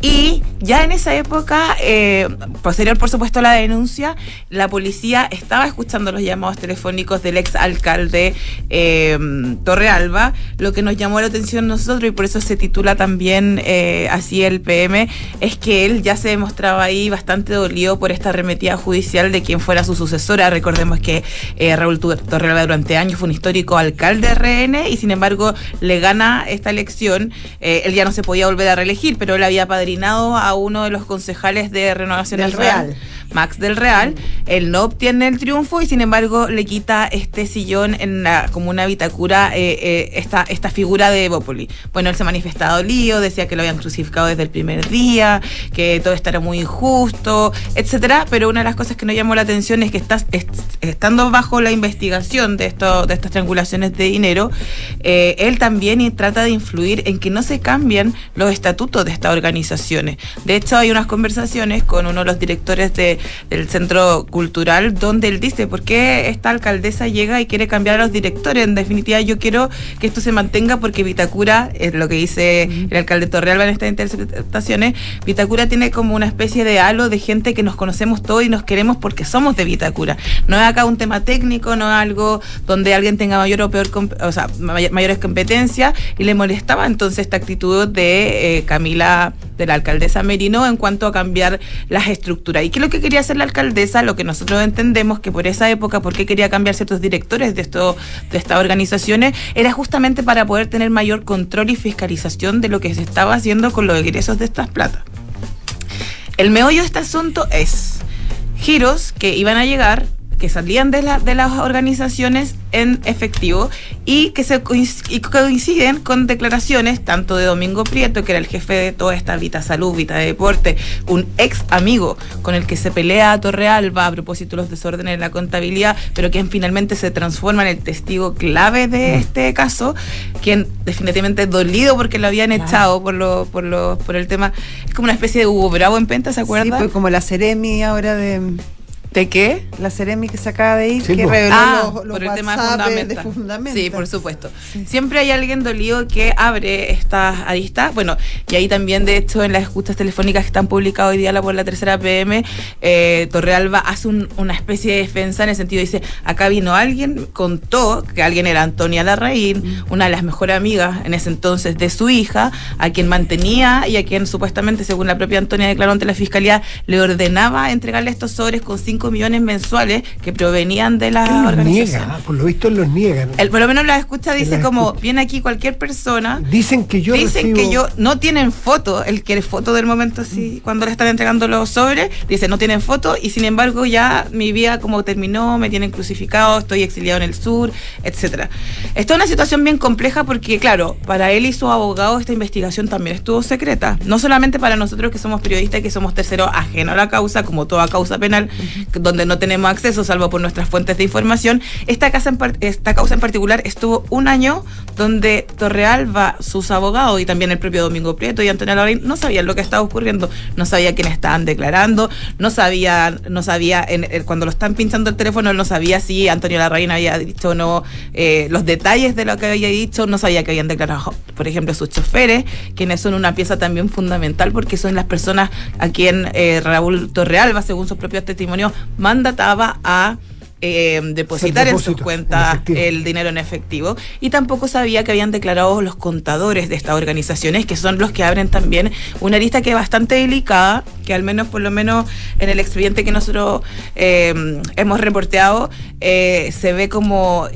Speaker 8: Y ya en esa época, eh, posterior por supuesto a la denuncia, la policía estaba escuchando los llamados telefónicos del ex alcalde eh, Torrealba, lo que nos llamó la atención nosotros y por eso se titula también eh, así el PM, es que él ya se demostraba ahí bastante dolido por esta arremetida judicial de quien fuera su sucesora. Recordemos que eh, Raúl Torrealba durante años fue un histórico alcalde de RN y sin embargo le gana esta elección. Eh, él ya no se podía volver a reelegir, pero él había padrinado a uno de los concejales de Renovación
Speaker 2: Del. Real.
Speaker 8: Max del Real, él no obtiene el triunfo y sin embargo le quita este sillón en la, como una bitacura eh, eh, esta, esta figura de Evópoli. Bueno, él se manifestaba dolido, decía que lo habían crucificado desde el primer día, que todo esto era muy injusto, etcétera, pero una de las cosas que nos llamó la atención es que estás, est- estando bajo la investigación de, esto, de estas triangulaciones de dinero, eh, él también trata de influir en que no se cambien los estatutos de estas organizaciones. De hecho, hay unas conversaciones con uno de los directores de- del centro cultural donde él dice, ¿por qué esta alcaldesa llega y quiere cambiar a los directores? En definitiva, yo quiero que esto se mantenga porque Vitacura, es lo que dice el alcalde Torrealba en estas interpretaciones, Vitacura tiene como una especie de halo de gente que nos conocemos todos y nos queremos porque somos de Vitacura. No es acá un tema técnico, no es algo donde alguien tenga mayor o peor, o sea, may- mayores competencias y le molestaba entonces esta actitud de eh, Camila, de la alcaldesa Merino, en cuanto a cambiar las estructuras. ¿Y qué es lo que quería hacer la alcaldesa? Lo que nosotros entendemos que por esa época, por qué quería cambiar ciertos directores de, de estas organizaciones, era justamente para poder tener mayor control y fiscalización de lo que se estaba haciendo con los egresos de estas platas. El meollo de este asunto es giros que iban a llegar, que salían de, la- de las organizaciones en efectivo y que se y coinciden con declaraciones tanto de Domingo Prieto, que era el jefe de toda esta Vita Salud, Vita Deporte, un ex amigo con el que se pelea a Torrealba a propósito de los desórdenes en la contabilidad, pero quien finalmente se transforma en el testigo clave de este caso, quien definitivamente dolido porque lo habían echado por lo, por lo, por el tema, es como una especie de Hugo Bravo en Penta, ¿se acuerdan?
Speaker 2: Sí, pues como la Ceremi ahora de.
Speaker 8: ¿De qué?
Speaker 2: La Ceremi que se acaba de ir,
Speaker 8: Sí,
Speaker 2: que reveló
Speaker 8: Ah,
Speaker 2: los, los
Speaker 8: por el tema de Fundamenta.
Speaker 2: de Fundamenta.
Speaker 8: Sí, por supuesto. Siempre hay alguien dolido que abre estas aristas. Bueno, y ahí también, de hecho, en las escuchas telefónicas que están publicadas hoy día la- por la tercera PM, eh, Torrealba hace un- una especie de defensa en el sentido, dice, acá vino alguien, contó que alguien era Antonia Larraín, una de las mejores amigas en ese entonces de su hija, a quien mantenía y a quien supuestamente, según la propia Antonia declaró ante la fiscalía, le ordenaba entregarle estos sobres con 5 millones mensuales que provenían de la
Speaker 1: Él los
Speaker 8: organización.
Speaker 1: niega, por lo visto los niegan.
Speaker 8: El- por lo menos la escucha dice
Speaker 1: La
Speaker 8: como, viene aquí cualquier persona.
Speaker 1: Dicen que yo
Speaker 8: Dicen
Speaker 1: recibo-
Speaker 8: que yo, no tienen foto, él quiere foto del momento así, cuando le están entregando los sobres, dice no tienen foto y sin embargo ya mi vida como terminó, me tienen crucificado, estoy exiliado en el sur, etcétera. Esta es una situación bien compleja porque claro, para él y su abogado esta investigación también estuvo secreta, no solamente para nosotros que somos periodistas y que somos terceros ajenos a la causa, como toda causa penal, donde no tenemos acceso salvo por nuestras fuentes de información. Esta, casa en esta causa en particular estuvo un año donde Torrealba, sus abogados y también el propio Domingo Prieto y Antonio Larraín no sabían lo que estaba ocurriendo, no sabía quiénes estaban declarando, no sabía, no sabía, en- en- cuando lo están pinchando el teléfono, no sabía si Antonio Larraín había dicho o no eh, los detalles de lo que había dicho, no sabía que habían declarado, por ejemplo, sus choferes, quienes son una pieza también fundamental porque son las personas a quien eh, Raúl Torrealba, según sus propios testimonios, mandataba a eh, depositar en sus cuentas
Speaker 1: en
Speaker 8: el dinero en efectivo. Y tampoco sabía que habían declarado los contadores de estas organizaciones que son los que abren también una lista que es bastante delicada que al menos por lo menos en el expediente que nosotros eh, hemos reporteado eh, se ve como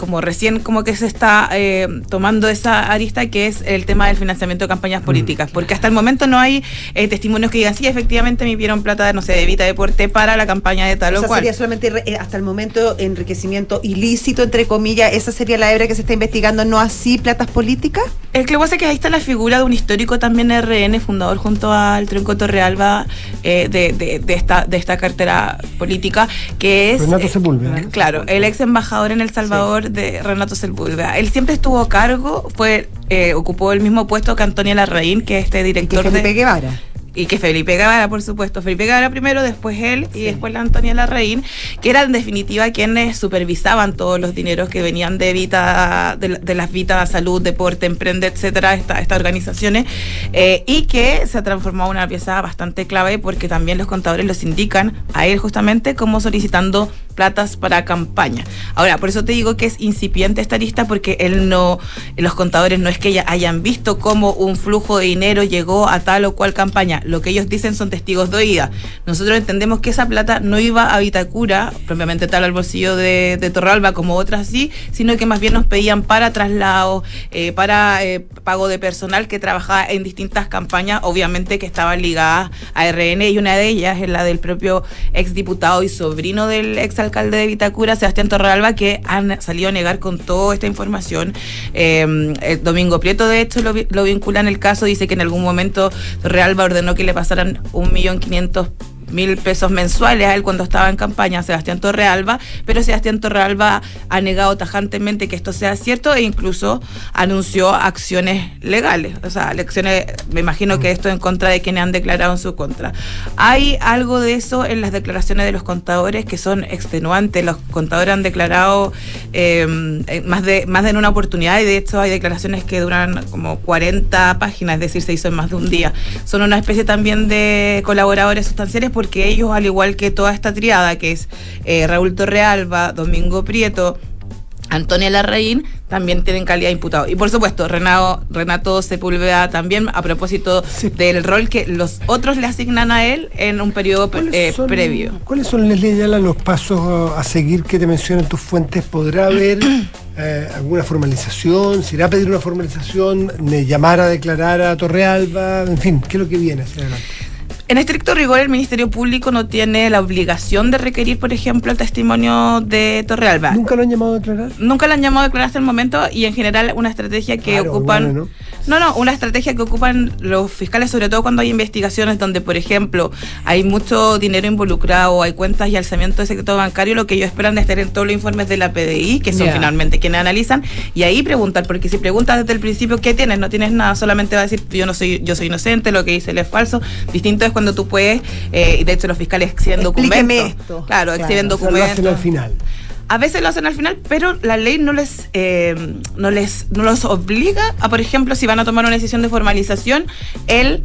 Speaker 8: como recién como que se está eh, tomando esa arista que es el tema del financiamiento de campañas políticas, porque hasta el momento no hay eh, testimonios que digan, sí, efectivamente me dieron plata, no sé, de Vita Deporte para la campaña de tal
Speaker 2: O
Speaker 8: o
Speaker 2: sea,
Speaker 8: cual.
Speaker 2: sería solamente re- eh, hasta el momento enriquecimiento ilícito, entre comillas. ¿Esa sería la hebra que se está investigando, no así platas políticas?
Speaker 8: El que pasa es que ahí está la figura de un histórico también RN, fundador junto al Tronco Torrealba eh, de, de, de esta, de esta cartera política, que es...
Speaker 1: Renato
Speaker 8: eh,
Speaker 1: Sepúlveda.
Speaker 8: Claro, el ex embajador en El Salvador de Renato Sepúlveda. Él siempre estuvo a cargo, fue eh, ocupó el mismo puesto que Antonia Larraín, que es este director
Speaker 2: Felipe
Speaker 8: de...
Speaker 2: Guevara.
Speaker 8: y que Felipe Guevara, por supuesto, Felipe Guevara primero, después él y después la Antonia Larraín, que eran en definitiva quienes supervisaban todos los dineros que venían de Vita, de, de las Vita Salud, Deporte, Emprende, etcétera, esta- estas organizaciones, eh, y que se ha transformado en una pieza bastante clave porque también los contadores los indican a él justamente como solicitando platas para campaña. Ahora, por eso te digo que es incipiente esta lista porque él no, los contadores no es que ya hayan visto cómo un flujo de dinero llegó a tal o cual campaña. Lo que ellos dicen son testigos de oída. Nosotros entendemos que esa plata no iba a Vitacura, propiamente tal al bolsillo de, Torralba como otras sí, sino que más bien nos pedían para traslado, eh, para eh, pago de personal que trabajaba en distintas campañas, obviamente que estaban ligadas a RN y una de ellas es la del propio exdiputado y sobrino del exalcalde de Vitacura, Sebastián Torralba, que han salido a negar con toda esta información. Eh, el Domingo Prieto, de hecho, lo vincula en el caso, dice que en algún momento Torralba ordenó que le pasaran un millón quinientos mil pesos mensuales a él cuando estaba en campaña, Sebastián Torrealba, pero Sebastián Torrealba ha negado tajantemente que esto sea cierto e incluso anunció acciones legales, o sea, acciones, me imagino que esto en contra de quienes han declarado en su contra. Hay algo de eso en las declaraciones de los contadores que son extenuantes, los contadores han declarado eh, eh, más, de, más de una oportunidad y de hecho hay declaraciones que duran como 40 páginas, es decir, se hizo en más de un día. Son una especie también de colaboradores sustanciales porque ellos, al igual que toda esta triada, que es eh, Raúl Torrealba, Domingo Prieto, Antonia Larraín también tienen calidad de imputado. Y por supuesto, Renato, Renato Sepúlveda también, a propósito del rol que los otros le asignan a él en un periodo eh,
Speaker 1: son-
Speaker 8: previo.
Speaker 1: ¿Cuáles son, Leslie los pasos a seguir que te mencionan tus fuentes? ¿Podrá haber *clears throat* eh, alguna formalización? ¿Se irá a pedir una formalización? ¿De llamar a declarar a Torrealba? En fin, ¿qué es lo que viene hacia adelante?
Speaker 8: En estricto rigor, el Ministerio Público no tiene la obligación de requerir, por ejemplo, el testimonio de Torrealba.
Speaker 1: ¿Nunca lo han llamado a declarar?
Speaker 8: Nunca lo han llamado a declarar hasta el momento y en general una estrategia que
Speaker 1: Claro,
Speaker 8: ocupan...
Speaker 1: bueno,
Speaker 8: ¿no? No, una estrategia que ocupan los fiscales, sobre todo cuando hay investigaciones donde, por ejemplo, hay mucho dinero involucrado, hay cuentas y alzamiento de secreto bancario, lo que ellos esperan es tener todos los informes de la PDI, que son finalmente quienes analizan, y ahí preguntar, porque si preguntas desde el principio qué tienes, no tienes nada, solamente va a decir yo no soy, yo soy inocente, lo que dice él es falso. Distinto es cuando tú puedes, eh, y de hecho los fiscales exhiben
Speaker 2: Explíqueme
Speaker 8: documentos.
Speaker 2: esto.
Speaker 8: Claro,
Speaker 2: Claro,
Speaker 8: exhiben
Speaker 1: O sea, lo
Speaker 8: documentos.
Speaker 1: hacen al final.
Speaker 8: A veces lo hacen al final, pero la ley no les, eh, no les no los obliga a, por ejemplo, si van a tomar una decisión de formalización, el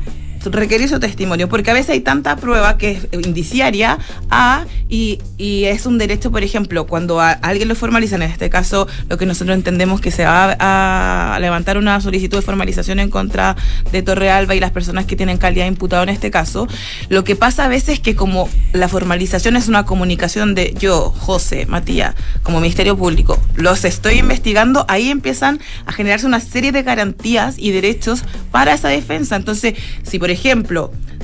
Speaker 8: requerir su testimonio, porque a veces hay tanta prueba que es indiciaria a y, y es un derecho, por ejemplo, cuando a, alguien lo formalizan, en este caso lo que nosotros entendemos que se va a, levantar una solicitud de formalización en contra de Torrealba y las personas que tienen calidad de imputado en este caso, lo que pasa a veces es que como la formalización es una comunicación de yo, José, Matías, como Ministerio Público, los estoy investigando, ahí empiezan a generarse una serie de garantías y derechos para esa defensa. Entonces, si por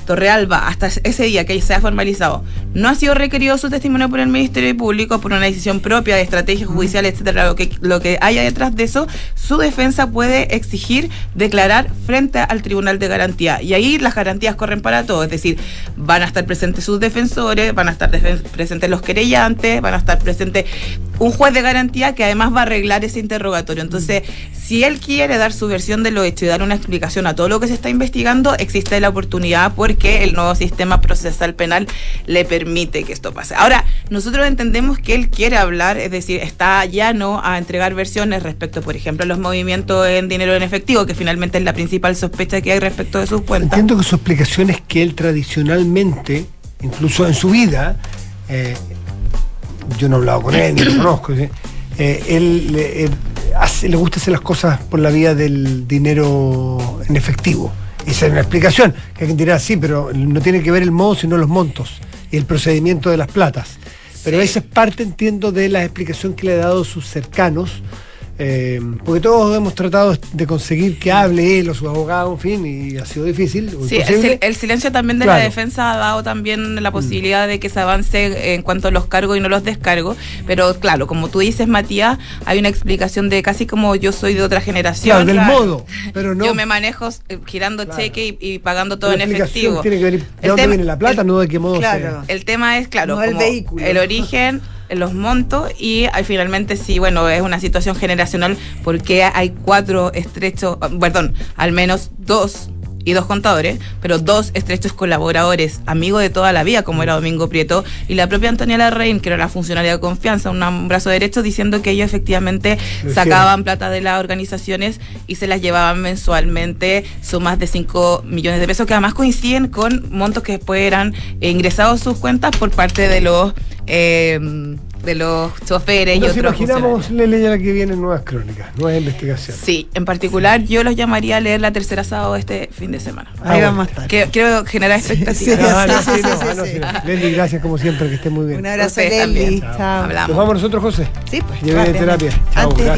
Speaker 8: Torrealba, hasta ese día que se ha formalizado, no ha sido requerido su testimonio por el Ministerio Público por una decisión propia de estrategia judicial, etcétera, lo que, lo que haya detrás de eso, su defensa puede exigir declarar frente al Tribunal de Garantía. Y ahí las garantías corren para todos, es decir, van a estar presentes sus defensores, van a estar presentes los querellantes, van a estar presentes un juez de garantía que además va a arreglar ese interrogatorio. Entonces, si él quiere dar su versión de lo hecho y dar una explicación a todo lo que se está investigando, existe la oportunidad porque el nuevo sistema procesal penal le permite que esto pase. Ahora, nosotros entendemos que él quiere hablar, es decir, está llano a entregar versiones respecto, por ejemplo, a los movimientos en dinero en efectivo, que finalmente es la principal sospecha que hay respecto de sus cuentas.
Speaker 1: Entiendo que su explicación es que él tradicionalmente, incluso en su vida, eh, yo no he hablado con él, ni lo conozco, ¿sí? Eh, él eh, hace- le gusta hacer las cosas por la vía del dinero en efectivo. Esa es una explicación, que alguien dirá, sí, pero no tiene que ver el modo, sino los montos y el procedimiento de las platas. Pero esa es parte, entiendo, de la explicación que le ha dado sus cercanos, eh, porque todos hemos tratado de conseguir que hable él o su abogado, en fin, y ha sido difícil. o
Speaker 8: Sí, el, el silencio también de
Speaker 1: Claro. Mm.
Speaker 8: la defensa ha dado también la posibilidad de que se avance en cuanto a los cargos y no los descargos. Pero claro, como tú dices, Matías, hay una explicación de casi como yo soy de otra generación.
Speaker 1: Claro, del modo, pero *laughs* no.
Speaker 8: Yo me manejo eh, girando cheque y, y pagando todo
Speaker 1: La
Speaker 8: en efectivo.
Speaker 1: Tiene que ver de
Speaker 8: El
Speaker 1: dónde viene la plata, no de qué modo sea.
Speaker 8: El tema es, claro,
Speaker 2: No el vehículo.
Speaker 8: el origen, los montos y ahí finalmente sí, bueno, es una situación generacional porque hay cuatro estrechos, perdón, al menos dos y dos contadores, pero dos estrechos colaboradores, amigos de toda la vida, como era Domingo Prieto, y la propia Antonia Larraín, que era la funcionaria de confianza, un brazo derecho, diciendo que ellos efectivamente sacaban plata de las organizaciones y se las llevaban mensualmente sumas de 5 millones de pesos, que además coinciden con montos que después eran ingresados a sus cuentas por parte de los eh, de los choferes y
Speaker 1: Nos
Speaker 8: otros funcionarios.
Speaker 1: imaginamos, Lele, ya la que vienen nuevas crónicas, nuevas investigaciones.
Speaker 8: Sí, en particular yo los llamaría a leer la tercera sábado este fin de semana.
Speaker 1: Ah, Ahí vamos a estar.
Speaker 8: Que- quiero generar expectativas.
Speaker 1: Leli, gracias como siempre, que esté muy bien.
Speaker 2: Un abrazo, Leli. Chao.
Speaker 8: Hablamos.
Speaker 1: Nos vamos nosotros, José.
Speaker 2: Sí, pues.
Speaker 1: Lleve de terapia. Chao,
Speaker 2: Antes chao.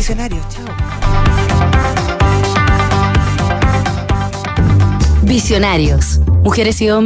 Speaker 9: Visionarios. Mujeres y hombres.